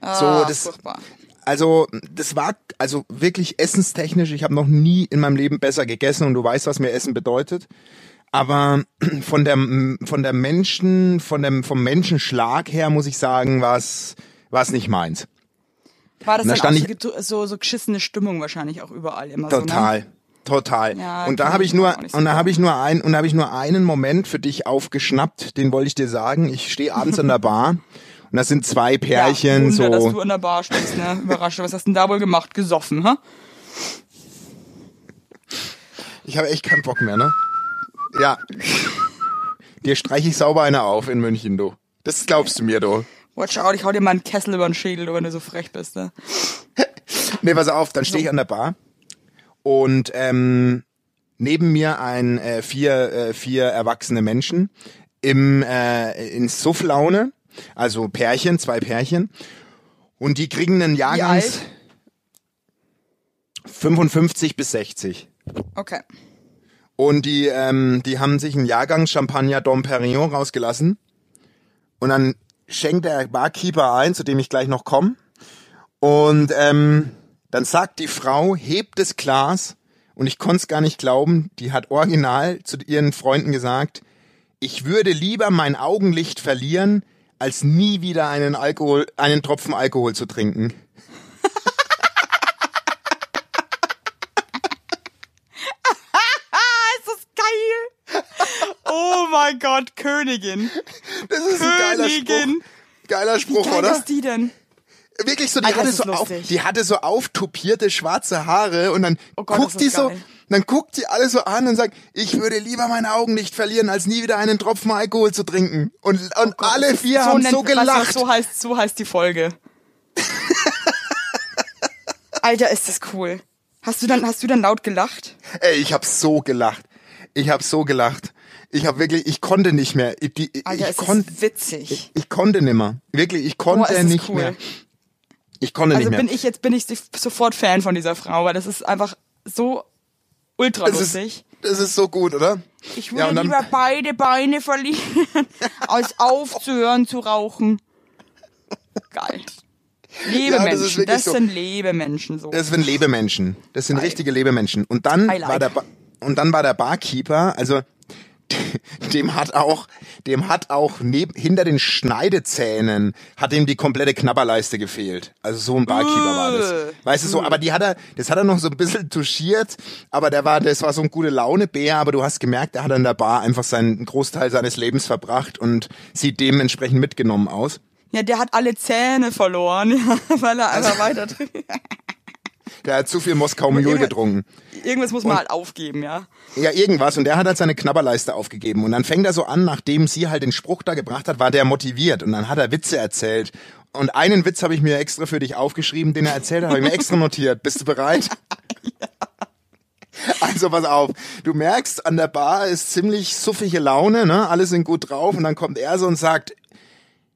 Ah, das- furchtbar. Also das war also wirklich essenstechnisch. Ich habe noch nie in meinem Leben besser gegessen und du weißt, was mir Essen bedeutet. Aber (clears throat) von der von der Menschen, von dem vom Menschenschlag her muss ich sagen, war es war es nicht meins. War das dann stand auch so, so, so geschissene Stimmung wahrscheinlich auch überall immer Total. so, ne? Total. Ja, und da habe ich nur nicht und da so habe ich nur ein und da habe ich nur einen Moment für dich aufgeschnappt, den wollte ich dir sagen. Ich stehe abends an der (laughs) Bar und das sind zwei Pärchen ja, Wunder, dass so du an der Bar stehst, ne? Überraschend. Was hast du denn da wohl gemacht? Gesoffen, hä? Ich habe echt keinen Bock mehr, ne? Ja. Dir streiche ich sauber eine auf in München, du. Das glaubst du mir, du. Watch out, ich hau dir mal einen Kessel über den Schädel, wenn du so frech bist, ne? (laughs) Nee, pass auf, dann stehe ich an der Bar und ähm, neben mir ein äh, vier äh, vier erwachsene Menschen im äh, in Sufflaune, also Pärchen, zwei Pärchen und die kriegen einen Jahrgangs alt? 55 bis 60. Okay. Und die, ähm, die haben sich einen Jahrgang Champagner Dom Perignon rausgelassen. Und dann schenkt der Barkeeper ein, zu dem ich gleich noch komme. Und ähm, dann sagt die Frau, hebt das Glas. Und ich konnte es gar nicht glauben. Die hat original zu ihren Freunden gesagt, ich würde lieber mein Augenlicht verlieren, als nie wieder einen Alkohol, einen Tropfen Alkohol zu trinken. (laughs) Ist das geil! Oh mein Gott, Königin. Das ist ein geiler Spruch. Königin. Geiler Spruch, Geil oder? ist die denn? Wirklich so, die Alter, hatte das so, auf, die hatte so auftupierte schwarze Haare und dann Oh Gott, guckt die so, geil. dann guckt die alle so an und sagt, ich würde lieber meine Augen nicht verlieren, als nie wieder einen Tropfen Alkohol zu trinken. Und, und alle vier haben nennt- so weißt du, gelacht. so heißt, so heißt die Folge. (laughs) Alter, ist das cool. Hast du dann, hast du dann laut gelacht? Ey, ich hab so gelacht. Ich hab so gelacht. Ich hab wirklich, ich konnte nicht mehr. Ich, die, Alter, ich ist konnte, das witzig. ich konnte nimmer. Wirklich, ich konnte das nicht cool. mehr. Ich konnte Also nicht mehr. bin ich jetzt bin ich sofort Fan von dieser Frau, weil das ist einfach so ultra das ist, lustig. das ist so gut, oder? Ich Ja, würde und dann- lieber beide Beine verlieren, (laughs) als aufzuhören zu rauchen. Geil. Lebemenschen, ist wirklich das, so. sind Lebemenschen so. Das sind Lebemenschen. Das sind richtige Lebemenschen. Und dann like. war der ba und dann war der Barkeeper, also dem hat auch, dem hat auch neben, hinter den Schneidezähnen hat ihm die komplette Knabberleiste gefehlt. Also so ein Barkeeper war das. Äh. Weißt du so, aber die hat er, das hat er noch so ein bisschen touchiert, aber der war, das war so ein gute Laune Bär, aber du hast gemerkt, er hat an der Bar einfach seinen Großteil seines Lebens verbracht und sieht dementsprechend mitgenommen aus. Ja, der hat alle Zähne verloren, (laughs) weil er einfach weiter trinkt. (laughs) (laughs) Der hat zu viel Moskau Mule getrunken. Irgendwas muss man halt aufgeben, ja. Ja, irgendwas. Und der hat halt seine Knabberleiste aufgegeben. Und dann fängt er so an, nachdem sie halt den Spruch da gebracht hat, war der motiviert. Und dann hat er Witze erzählt. Und einen Witz habe ich mir extra für dich aufgeschrieben, den er erzählt hat, habe ich mir extra notiert. Bist du bereit? (laughs) Also pass auf, du merkst, an der Bar ist ziemlich suffige Laune, ne? Alle sind gut drauf und dann kommt er so und sagt,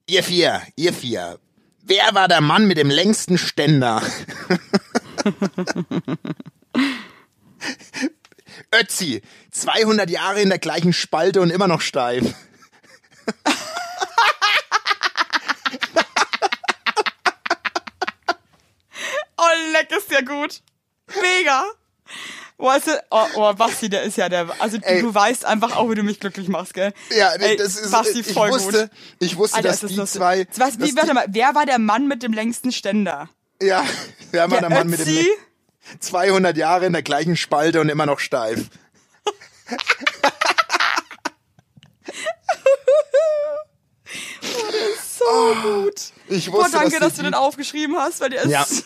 ihr vier, ihr vier, wer war der Mann mit dem längsten Ständer? (laughs) (laughs) Ötzi, 200 Jahre in der gleichen Spalte und immer noch steif. (laughs) Oh, leck ist ja gut. Mega. Weißt du, oh, oh, Basti, der ist ja der, also Ey. du weißt einfach auch, wie du mich glücklich machst, gell? Ja, Ey, das ist, Basti, ich voll wusste, gut. ich wusste, Alter, dass das die lustig. zwei, Was, wie, warte mal, wer war der Mann mit dem längsten Ständer? Ja, wer war Der der Mann mit dem Ötzi? 200 Jahre in der gleichen Spalte und immer noch steif. (laughs) So gut. Ich Boah, wusste, danke, dass, dass du den aufgeschrieben hast, weil der ist Ja. (laughs) so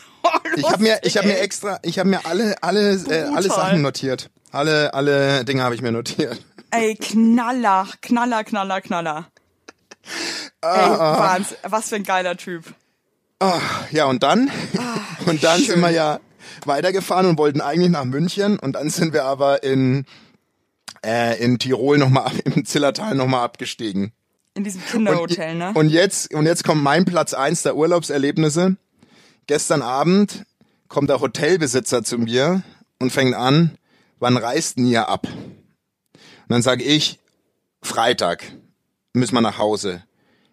Ich habe mir, lustig, ich habe mir extra, ich habe mir alle, alle, äh, alle. Sachen notiert. Alle, alle Dinge habe ich mir notiert. Ey, Knaller, Knaller, Knaller, Knaller. Ah, Ey, Wahnsinn, was für ein geiler Typ. Ja, und dann, und dann schön. sind wir ja weitergefahren und wollten eigentlich nach München und dann sind wir aber in, äh, in Tirol nochmal, (laughs) im Zillertal nochmal abgestiegen. In diesem Und, Kinderhotel, ne? und jetzt, und jetzt kommt mein Platz eins der Urlaubserlebnisse. Gestern Abend kommt der Hotelbesitzer zu mir und fängt an, wann reist denn ihr ab? Und dann sage ich, Freitag müssen wir nach Hause.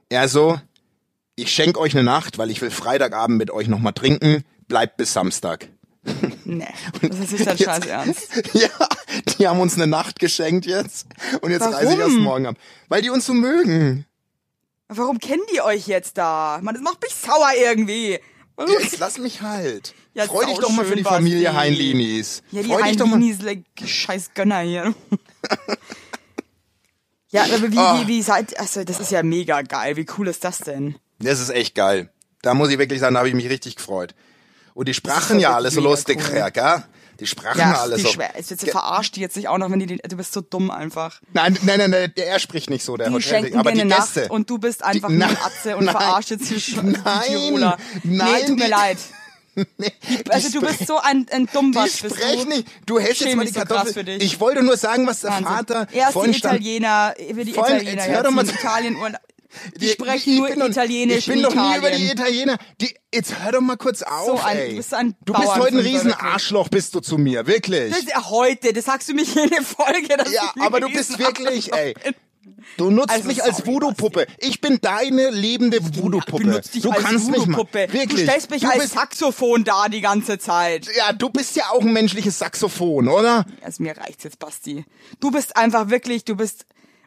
Er so, ich schenk euch eine Nacht, weil ich will Freitagabend mit euch nochmal trinken, bleibt bis Samstag. nee, (laughs) das ist nicht dein Scheiß Ernst. (laughs) Ja, die haben uns eine Nacht geschenkt jetzt und jetzt reise ich Warum? erst morgen ab. Weil die uns so mögen. Warum kennen die euch jetzt da? Mann, das macht mich sauer irgendwie. Warum? Ja, jetzt lass mich halt. Ja, Freu dich doch mal für die Familie. Heinlinis. Ja, die Freu dich doch mal. Heinlinis, like, scheiß Gönner hier. (laughs) ja, aber wie, Ah. wie, wie seid, also das ist ja mega geil. Wie cool ist das denn? Das ist echt geil. Da muss ich wirklich sagen, da habe ich mich richtig gefreut. Und die sprachen ja alle so lustig, cool. gell? Die sprachen ja, Ja, alle die so. schwer. Es wird so verarscht die jetzt nicht auch noch, wenn die, den- du bist so dumm einfach. Nein, nein, nein, nein, der er spricht nicht so, der Die Hotel. schenken aber dir die eine Gäste. Nacht und du bist einfach Die- nur ein Nein, Atze und (laughs) nein, verarscht jetzt hier schon nein, die Tiroler. nein, nee, tut mir die- leid. (laughs) Nee, Also die du bist so ein, ein Die Dummbatsch, bist sprechen du. nicht. Du hältst jetzt mal die so Kartoffel. dich. Ich wollte nur sagen, was der Wahnsinn. Vater Erst vorhin die stand. Italiener, über die Vorhin, Italiener jetzt hör doch mal jetzt Italien. Die Die- sprechen ich nur bin Italienisch Ich bin in doch nie über die Italien. Italiener. Die, jetzt hör doch mal kurz auf, ein- ey. du bist ein du bist heute ein Bauernfünfer, riesen wirklich. Arschloch, bist du zu mir, wirklich. Das ist ja heute, das sagst du mich jede Folge. Dass ja, aber du bist Riesenarschloch wirklich, ey. bin. Du nutzt Also, mich als Voodoo-Puppe. Ich bin deine lebende Voodoo-Puppe. Benutzt dich Du als kannst mich mal. Voodoo-Puppe. Wirklich. Du stellst mich du als Saxophon da die ganze Zeit. Ja, du bist ja auch ein menschliches Saxophon, oder? Also mir reicht's jetzt, Basti. Du bist einfach wirklich, du bist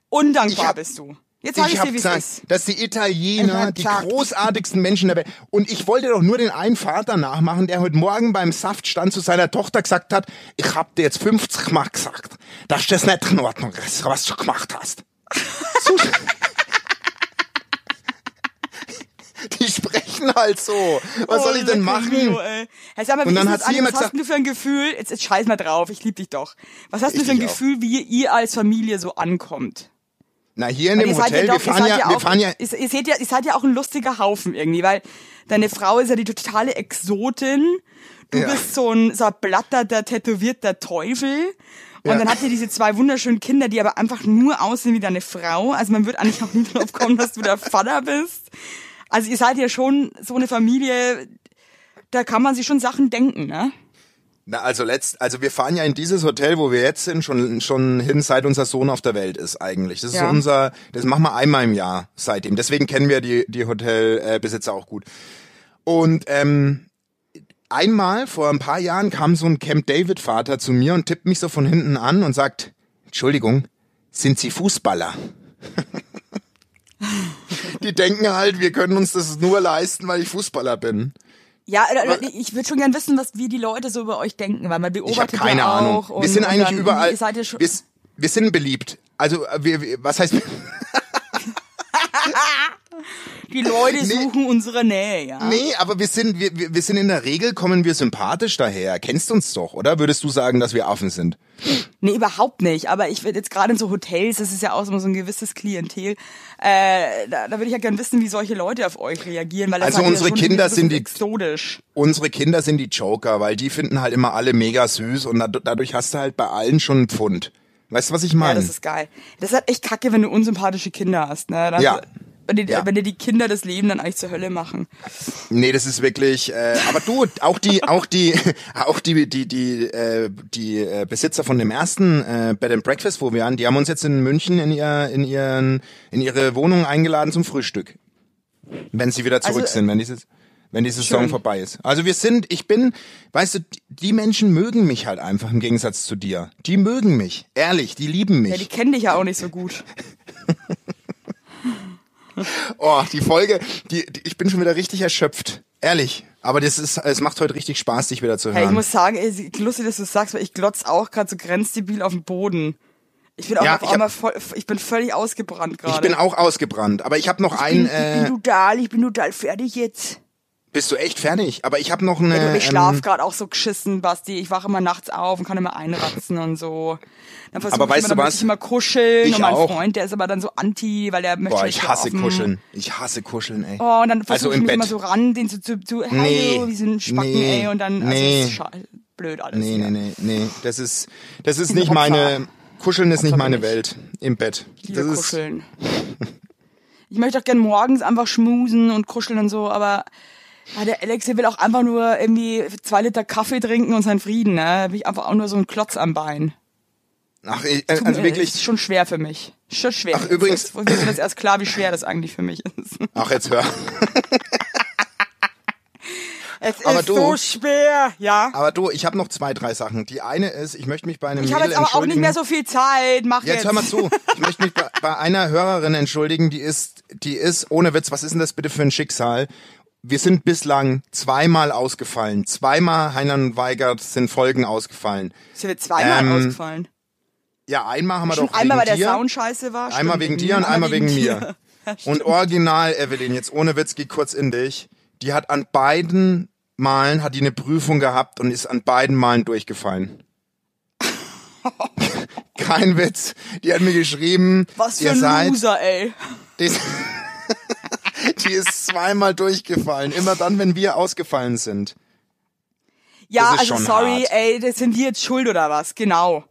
undankbar, hab- bist du. Jetzt ich, ich habe gesagt, ist. dass die Italiener die gesagt. großartigsten Menschen der Welt. Und ich wollte doch nur den einen Vater nachmachen, der heute Morgen beim Saftstand zu seiner Tochter gesagt hat, ich hab dir jetzt 50 Mal gesagt, dass das nicht in Ordnung ist, was du gemacht hast. (laughs) So, die sprechen halt so. Was soll ich denn Oh, machen? Ey. Hey, mal, Und dann hat sie immer was hast gesagt- du für ein Gefühl? Jetzt, jetzt scheiß mal drauf, ich lieb dich doch. Was hast du für ein dich auch. Gefühl, wie ihr als Familie so ankommt? Na, hier in dem Hotel, ja wir doch, ihr fahren ja, ja wir auch, fahren ja, ihr, ihr seht ja, ihr seid ja auch ein lustiger Haufen irgendwie, weil deine Frau ist ja die totale Exotin. Du Ja. bist so ein, so ein blatterter, tätowierter Teufel. Und Ja. dann habt ihr diese zwei wunderschönen Kinder, die aber einfach nur aussehen wie deine Frau. Also man wird eigentlich auch nie (laughs) drauf kommen, dass du der Vater bist. Also ihr seid ja schon so eine Familie, da kann man sich schon Sachen denken, ne? Na, also letzt, also wir fahren ja in dieses Hotel, wo wir jetzt sind, schon schon hin, seit unser Sohn auf der Welt ist eigentlich. Das ist Ja. so unser, das machen wir einmal im Jahr seitdem. Deswegen kennen wir die die Hotelbesitzer auch gut. Und ähm, einmal vor ein paar Jahren kam so ein Camp David Vater zu mir und tippt mich so von hinten an und sagt: Entschuldigung, sind Sie Fußballer? (laughs) die denken halt, wir können uns das nur leisten, weil ich Fußballer bin. Ja, äh, ich würde schon gern wissen, was wie die Leute so über euch denken, weil man Ich beobachtet keine ja Ahnung. auch. Und, wir sind und eigentlich dann, überall. Wir, wir sind beliebt. Also äh, wir, wir was heißt (laughs) (laughs) die Leute suchen unsere Nähe, ja. Nee, aber wir sind wir, wir sind in der Regel kommen wir sympathisch daher. Kennst uns doch, oder? Würdest du sagen, dass wir Affen sind? Nee, überhaupt nicht. Aber ich würde jetzt gerade in so Hotels, das ist ja auch so ein gewisses Klientel, äh, da, da würde ich ja gern wissen, wie solche Leute auf euch reagieren, weil das Also unsere schon Kinder sind die- exotisch. Unsere Kinder sind die Joker, weil die finden halt immer alle mega süß und dad- dadurch hast du halt bei allen schon einen Pfund. Weißt du, was ich Ja, meine? das ist geil. Das ist halt echt kacke, wenn du unsympathische Kinder hast, ne? Das, Ja. Wenn die, Ja. wenn dir die Kinder das Leben dann eigentlich zur Hölle machen. Nee, das ist wirklich. Äh, aber du, auch die, (laughs) auch die, auch die, die, die, äh, die äh, Besitzer von dem ersten äh, Bed and Breakfast, wo wir waren, die haben uns jetzt in München in ihr, in ihren, in ihre Wohnung eingeladen zum Frühstück, wenn sie wieder zurück Also, sind, wenn dieses, wenn die Saison schön. vorbei ist. Also wir sind, ich bin, weißt du, die Menschen mögen mich halt einfach im Gegensatz zu dir. Die mögen mich, ehrlich, die lieben mich. Ja, die kennen dich ja auch nicht so gut. (laughs) (laughs) Oh, die Folge, die, die, ich bin schon wieder richtig erschöpft. Ehrlich. Aber das ist, es macht heute richtig Spaß, dich wieder zu Hey, ich hören. muss sagen, ey, lustig, dass du sagst, weil ich glotz auch gerade so grenzdebil auf dem Boden. Ich bin auch Ja, auf ich hab- einmal voll, ich bin völlig ausgebrannt gerade. ich bin auch ausgebrannt, aber ich habe noch ich ein. bin, ich bin Äh, total, ich bin total fertig jetzt. Bist du echt fertig? Aber ich habe noch eine. Ja, ich schlaf ähm, gerade auch so geschissen, Basti. Ich wache immer nachts auf und kann immer einratzen und so. Dann versuche Aber ich weißt immer, du was? ich immer kuscheln Ich und mein auch. Freund, der ist aber dann so anti, weil der möchte boah, nicht ich hasse schlafen. kuscheln. Ich hasse kuscheln, ey. Oh, und dann versuche Also ich mich Bett. immer so ran, den zu, zu, zu hallo, Nee, wie so ein Spacken, nee, ey, und dann, also nee. ist blöd alles. Nee, nee, nee, nee. Das ist, das ist nicht meine. Kuscheln ist nicht meine bin ich. Welt im Bett. Das ist, kuscheln. Ich möchte auch gern morgens einfach schmusen und kuscheln und so, aber ja, der Alex, der will auch einfach nur irgendwie zwei Liter Kaffee trinken und seinen Frieden, ne? Da bin ich einfach auch nur so ein Klotz am Bein. Ach, ich, äh, also wirklich. Ist schon schwer für mich. Schon schwer. Ach, übrigens- Jetzt wird mir das erst klar, wie schwer das eigentlich für mich ist. Ach, jetzt hör. (laughs) Es Aber ist du- so schwer, ja. Aber du, ich habe noch zwei, drei Sachen. Die eine ist, ich möchte mich bei einem Ich habe jetzt aber auch nicht mehr so viel Zeit. Mach Jetzt jetzt. hör mal zu. Ich (laughs) möchte mich bei, bei einer Hörerin entschuldigen, die ist, die ist, ohne Witz, was ist denn das bitte für ein Schicksal? Wir sind bislang zweimal ausgefallen. Zweimal Heinlein und Weigert sind Folgen ausgefallen. Ist mir zweimal Ähm, ausgefallen. Ja, einmal haben wir Schon doch einmal, weil wegen der dir, Sound scheiße war. einmal wegen dir und einmal wegen mir. dir. (laughs) Ja, Und original, Evelyn, jetzt ohne Witz, geh kurz in dich. Die hat an beiden Malen, hat die eine Prüfung gehabt und ist an beiden Malen durchgefallen. (laughs) Kein Witz. Die hat mir geschrieben, Was für ihr ein seid, Loser, ey. (laughs) (laughs) Die, ist zweimal durchgefallen. Immer dann, wenn wir ausgefallen sind. Ja, also sorry, hart. ey, das sind wir jetzt schuld oder was? Genau.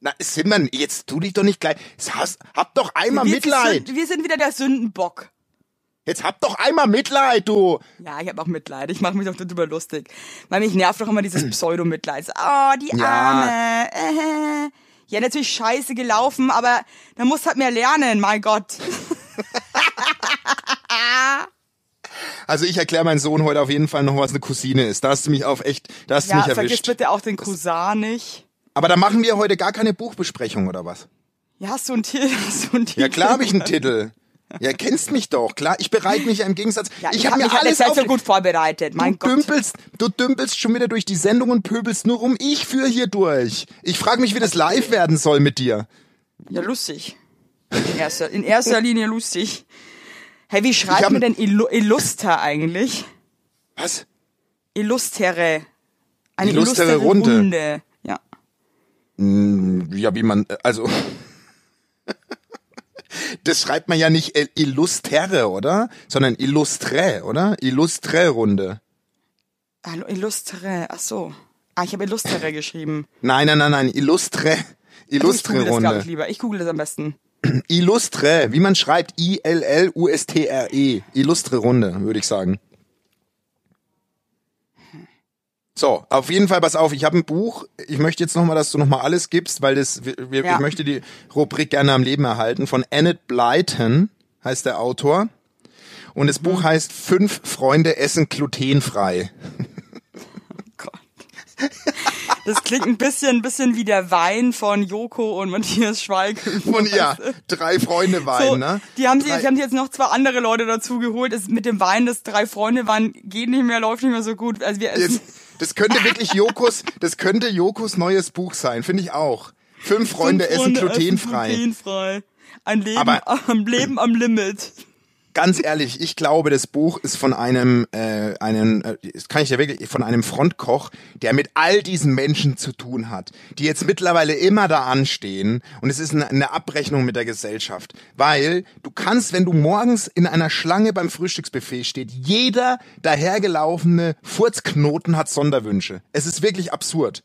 Na, sind wir, jetzt tu dich doch nicht gleich. Hast, hab doch einmal wir, Mitleid. Sind, wir sind wieder der Sündenbock. Jetzt hab doch einmal Mitleid, du. Ja, ich habe auch Mitleid. Ich mache mich doch darüber lustig. Weil mich nervt doch immer dieses (clears throat) Pseudo-Mitleid. Oh, die Ja. Arme. Äh. Ja, natürlich scheiße gelaufen, aber da muss halt mehr lernen, mein Gott. (laughs) Also ich erkläre meinen Sohn heute auf jeden Fall noch, was eine Cousine ist. Da hast du mich auf echt, da hast du Ja, mich vergiss erwischt. bitte auch den Cousin nicht. Aber da machen wir heute gar keine Buchbesprechung, oder was? Ja, hast du einen Titel? (laughs) Hast du einen Titel? Ja, klar habe ich einen Titel. Ja, kennst mich doch, klar. Ich bereite mich ja im Gegensatz. Ja, ich ich habe habe mir mich alles auf, so gut vorbereitet, mein du Gott. dümpelst, du dümpelst schon wieder durch die Sendung und pöbelst nur rum. Ich führe hier durch. Ich frage mich, wie das live werden soll mit dir. Ja, lustig. In erster, in erster Linie lustig. Hey, wie schreibt man denn Illu Illuster eigentlich? Was? Illustere. Eine Illustere illustre Runde. Runde. Ja. Ja, wie man, also. (laughs) Das schreibt man ja nicht äh, illustre, oder? Sondern illustre, oder? Illustre Runde. Hallo, Illustre. Ach so. Ah, ich habe Illustre (laughs) geschrieben. Nein, nein, nein, nein, illustre. ich Illustre google das, glaube ich, Runde. lieber. Ich google das am besten. (clears throat) Illustre, wie man schreibt, I-L-L-U-S-T-R-E. Illustre Runde, würde ich sagen. So, auf jeden Fall, pass auf, ich habe ein Buch. Ich möchte jetzt nochmal, dass du nochmal alles gibst, weil das, wir, Ja. ich möchte die Rubrik gerne am Leben erhalten. Von Annette Blyton heißt der Autor. Und das Mhm. Buch heißt Fünf Freunde essen glutenfrei. Gott. (laughs) Das klingt ein bisschen, ein bisschen wie der Wein von Joko und Matthias Schweighöfer. Und ja, (laughs) drei Freunde Wein, So, ne? die haben sich, Drei- die haben jetzt noch zwei andere Leute dazu geholt. Es, mit dem Wein, das drei Freunde Wein geht nicht mehr, läuft nicht mehr so gut. Also wir essen. Jetzt, das könnte wirklich Jokos, das könnte Jokos neues Buch sein, finde ich auch. Fünf Freunde, Fünf essen Freunde glutenfrei. glutenfrei. Ein Leben Aber- am Leben am Limit. Ganz ehrlich, ich glaube, das Buch ist von einem, äh, einem, äh, kann ich ja wirklich, von einem Frontkoch, der mit all diesen Menschen zu tun hat, die jetzt mittlerweile immer da anstehen und es ist eine, eine Abrechnung mit der Gesellschaft, weil du kannst, wenn du morgens in einer Schlange beim Frühstücksbuffet steht, jeder dahergelaufene Furzknoten hat Sonderwünsche. Es ist wirklich absurd.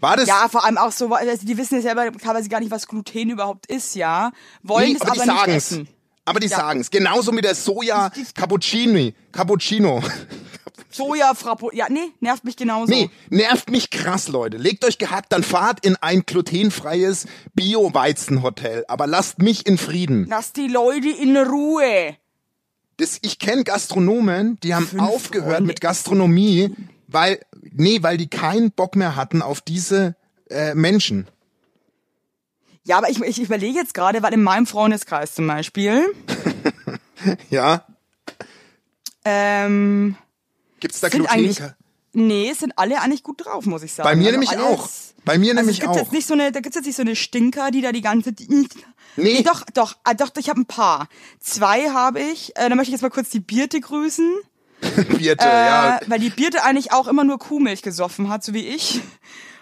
War das? Ja, vor allem auch so, also die wissen ja selber teilweise gar nicht, was Gluten überhaupt ist, ja. Wollen Nee, es aber aber, nicht sagen's. essen. Aber die Ja. sagen's. Genauso mit der Soja Cappuccini. Cappuccino. Soja, Frappo, ja, nee, nervt mich genauso. Nee, nervt mich krass, Leute. Legt euch gehackt, dann fahrt in ein glutenfreies Bio-Weizenhotel. Aber lasst mich in Frieden. Lass die Leute in Ruhe. Das, ich kenne Gastronomen, die haben Fünf aufgehört Freunde. mit Gastronomie, weil, nee, weil die keinen Bock mehr hatten auf diese äh, Menschen. Ja, aber ich, ich überlege jetzt gerade, weil in meinem Freundeskreis zum Beispiel, (laughs) Ja? ähm, Gibt's da sind Gluten? nee, sind alle eigentlich gut drauf, muss ich sagen. Bei mir Also nämlich auch. Bei mir Also nämlich es gibt auch. jetzt nicht so eine, da gibt's jetzt nicht so eine Stinker, die da die ganze, die, Nee. nee, doch, doch, ah, doch, ich habe ein paar. Zwei habe ich. Äh, da möchte ich jetzt mal kurz die Birte grüßen. (laughs) Birte, Äh, ja. weil die Birte eigentlich auch immer nur Kuhmilch gesoffen hat, so wie ich.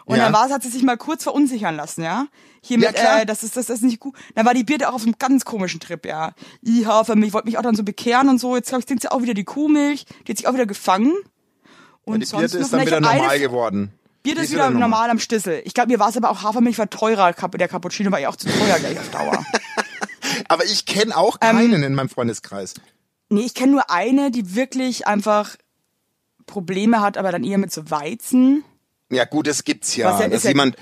Und Ja. dann war es, hat sie sich mal kurz verunsichern lassen, ja. Hier Ja, mit, klar. äh, das ist, das ist nicht gut. Dann war die Birte auch auf einem ganz komischen Trip, ja. Ich für mich, wollte mich auch dann so bekehren und so. Jetzt glaube ich, trinkt sie auch wieder die Kuhmilch. Die hat sich auch wieder gefangen. Und Die sonst Birte noch ist dann wieder eine- normal geworden. Die ist wieder normal. am Stissel. Ich glaube, mir war es aber auch Hafermilch war teurer, der Cappuccino war ja auch zu teuer gleich auf Dauer. (laughs) Aber ich kenne auch Ähm, keinen in meinem Freundeskreis. Nee, ich kenne nur eine, die wirklich einfach Probleme hat, aber dann eher mit so Weizen. Ja gut, das gibt's ja. Was ja- dass ja- jemand,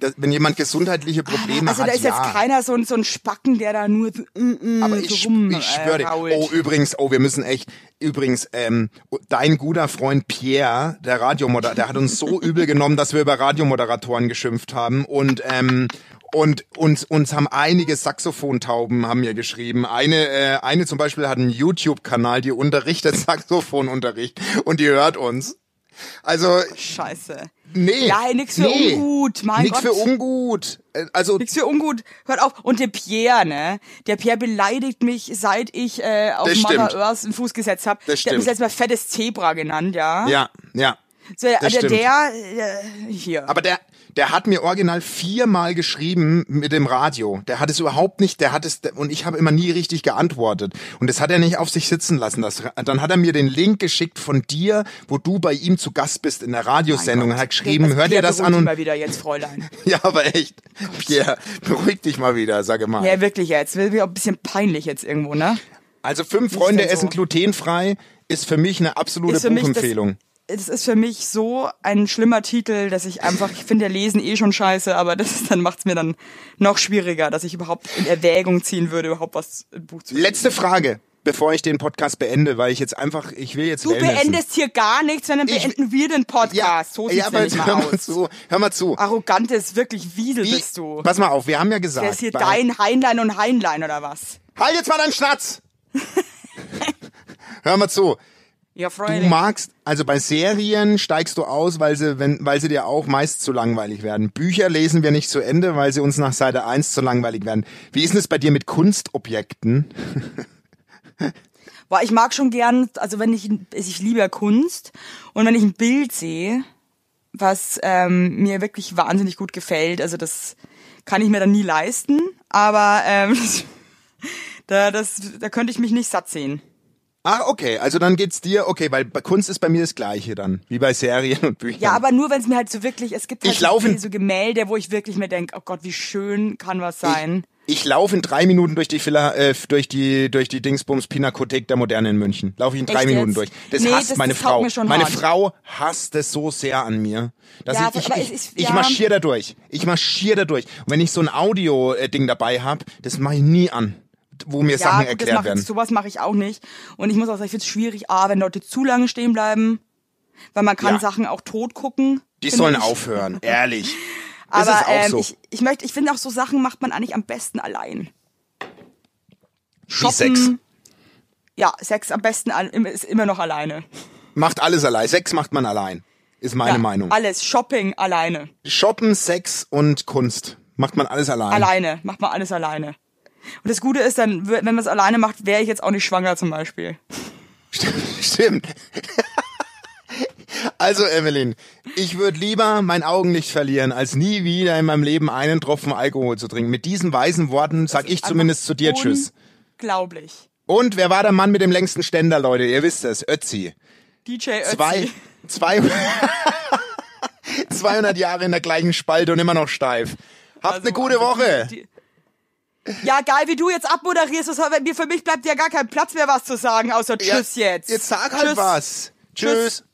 dass, wenn jemand gesundheitliche Probleme Also hat, da ist ja. jetzt keiner so ein, so ein Spacken, der da nur mm, mm, Aber so ich, rum, ich schwöre äh, dir. rault. Oh, übrigens, oh, wir müssen echt, übrigens, ähm, dein guter Freund Pierre, der Radiomoderator, der hat uns so (laughs) übel genommen, dass wir über Radiomoderatoren geschimpft haben und, ähm, und uns, uns haben einige Saxophontauben haben mir geschrieben. Eine, äh, eine zum Beispiel hat einen YouTube-Kanal, die unterrichtet (laughs) Saxophonunterricht und die hört uns. Also, Scheiße. Nee. Ja, nix für nee, ungut, mein Nix Gott. für ungut. Äh, Also, Nix für ungut. Hört auf. Und der Pierre, ne? Der Pierre beleidigt mich, seit ich äh, auf Mother stimmt. Earth einen Fuß gesetzt habe. Der hat mich stimmt. letztes Mal fettes Zebra genannt, ja. ja, ja. So, der, das der, stimmt. der äh, hier. Aber der, der hat mir original viermal geschrieben mit dem Radio. Der hat es überhaupt nicht, der hat es, und ich habe immer nie richtig geantwortet. Und das hat er nicht auf sich sitzen lassen. Das, dann hat er mir den Link geschickt von dir, wo du bei ihm zu Gast bist in der Radiosendung. und hat geschrieben, Also hör dir Pierre, das an und, mal wieder jetzt, Fräulein. (laughs) ja, aber echt. Pierre, beruhig dich mal wieder, sage mal. Ja, wirklich jetzt. Wird mir auch ein bisschen peinlich jetzt irgendwo, ne? Also fünf Freunde so? essen glutenfrei ist für mich eine absolute Buchempfehlung. Es ist für mich so ein schlimmer Titel, dass ich einfach, ich finde ja Lesen eh schon scheiße, aber das ist, dann macht's mir dann noch schwieriger, dass ich überhaupt in Erwägung ziehen würde, überhaupt was im Buch zu Letzte Frage, bevor ich den Podcast beende, weil ich jetzt einfach, ich will jetzt Du wellnessen. beendest hier gar nichts, sondern Ich- beenden wir den Podcast. ja, so sieht's ja, aber nämlich hör mal aus. zu, hör mal zu. Arrogantes, wirklich Wiesel Wie- bist du. Pass mal auf, wir haben ja gesagt. Wer ist hier dein Heinlein und Heinlein oder was? Halt jetzt mal deinen Schnatz! (laughs) Hör mal zu. Ja, Du Freunde. magst, also bei Serien steigst du aus, weil sie, wenn, weil sie dir auch meist zu langweilig werden. Bücher lesen wir nicht zu Ende, weil sie uns nach Seite 1 zu langweilig werden. Wie ist es bei dir mit Kunstobjekten? (laughs) Boah, ich mag schon gern, also wenn ich, ich liebe ja Kunst und wenn ich ein Bild sehe, was ähm, mir wirklich wahnsinnig gut gefällt, also das kann ich mir dann nie leisten, aber ähm, (laughs) da, das, da könnte ich mich nicht satt sehen. Ah, okay, also dann geht's dir, okay, weil bei Kunst ist bei mir das Gleiche dann, wie bei Serien und Büchern. Ja, aber nur wenn es mir halt so wirklich, es gibt halt Ich laufe- so, so Gemälde, wo ich wirklich mir denke, oh Gott, wie schön kann was sein. Ich laufe in drei Minuten durch die Villa, äh, durch die durch die Dingsbums Pinakothek der Moderne in München. Laufe ich in drei Echt Minuten jetzt? durch. Das Nee, hasst das- meine das Frau. meine hart. Frau hasst es so sehr an mir, dass Ja, ich ich, aber ich, ist- ich ja. marschiere da durch. Ich marschiere da durch. Und wenn ich so ein Audio äh, Ding dabei habe, das mache ich nie an, wo mir Sachen ja, gut, das erklärt mach, werden. sowas mache ich auch nicht. Und ich muss auch sagen, ich finde es schwierig, A, wenn Leute zu lange stehen bleiben, weil man kann Ja. Sachen auch tot gucken. Die sollen ich. aufhören, (laughs) ehrlich. Aber ist es auch ähm, so. ich, ich möchte, ich finde auch so Sachen macht man eigentlich am besten allein. Wie Sex. Ja, Sex am besten ist immer noch alleine. Macht alles allein. Sex macht man allein. Ist meine ja, Meinung. Alles, Shopping alleine. Shoppen, Sex und Kunst macht man alles allein. Alleine, macht man alles alleine. Und das Gute ist dann, wenn man es alleine macht, wäre ich jetzt auch nicht schwanger zum Beispiel. Stimmt. (laughs) Also, Evelyn, ich würde lieber mein Augenlicht verlieren, als nie wieder in meinem Leben einen Tropfen Alkohol zu trinken. Mit diesen weisen Worten sag ich zumindest zu dir Tschüss. Unglaublich. Und wer war der Mann mit dem längsten Ständer, Leute? Ihr wisst es, Ötzi. DJ Ötzi. Zwei, (laughs) zwei, 200 Jahre in der gleichen Spalte und immer noch steif. Habt Also, eine gute also Woche. Die, die, ja, geil, wie du jetzt abmoderierst, hat- mir- für mich bleibt ja gar kein Platz mehr, was zu sagen, außer Ja, Tschüss jetzt. Jetzt sag halt Tschüss. was. Tschüss. Tschüss.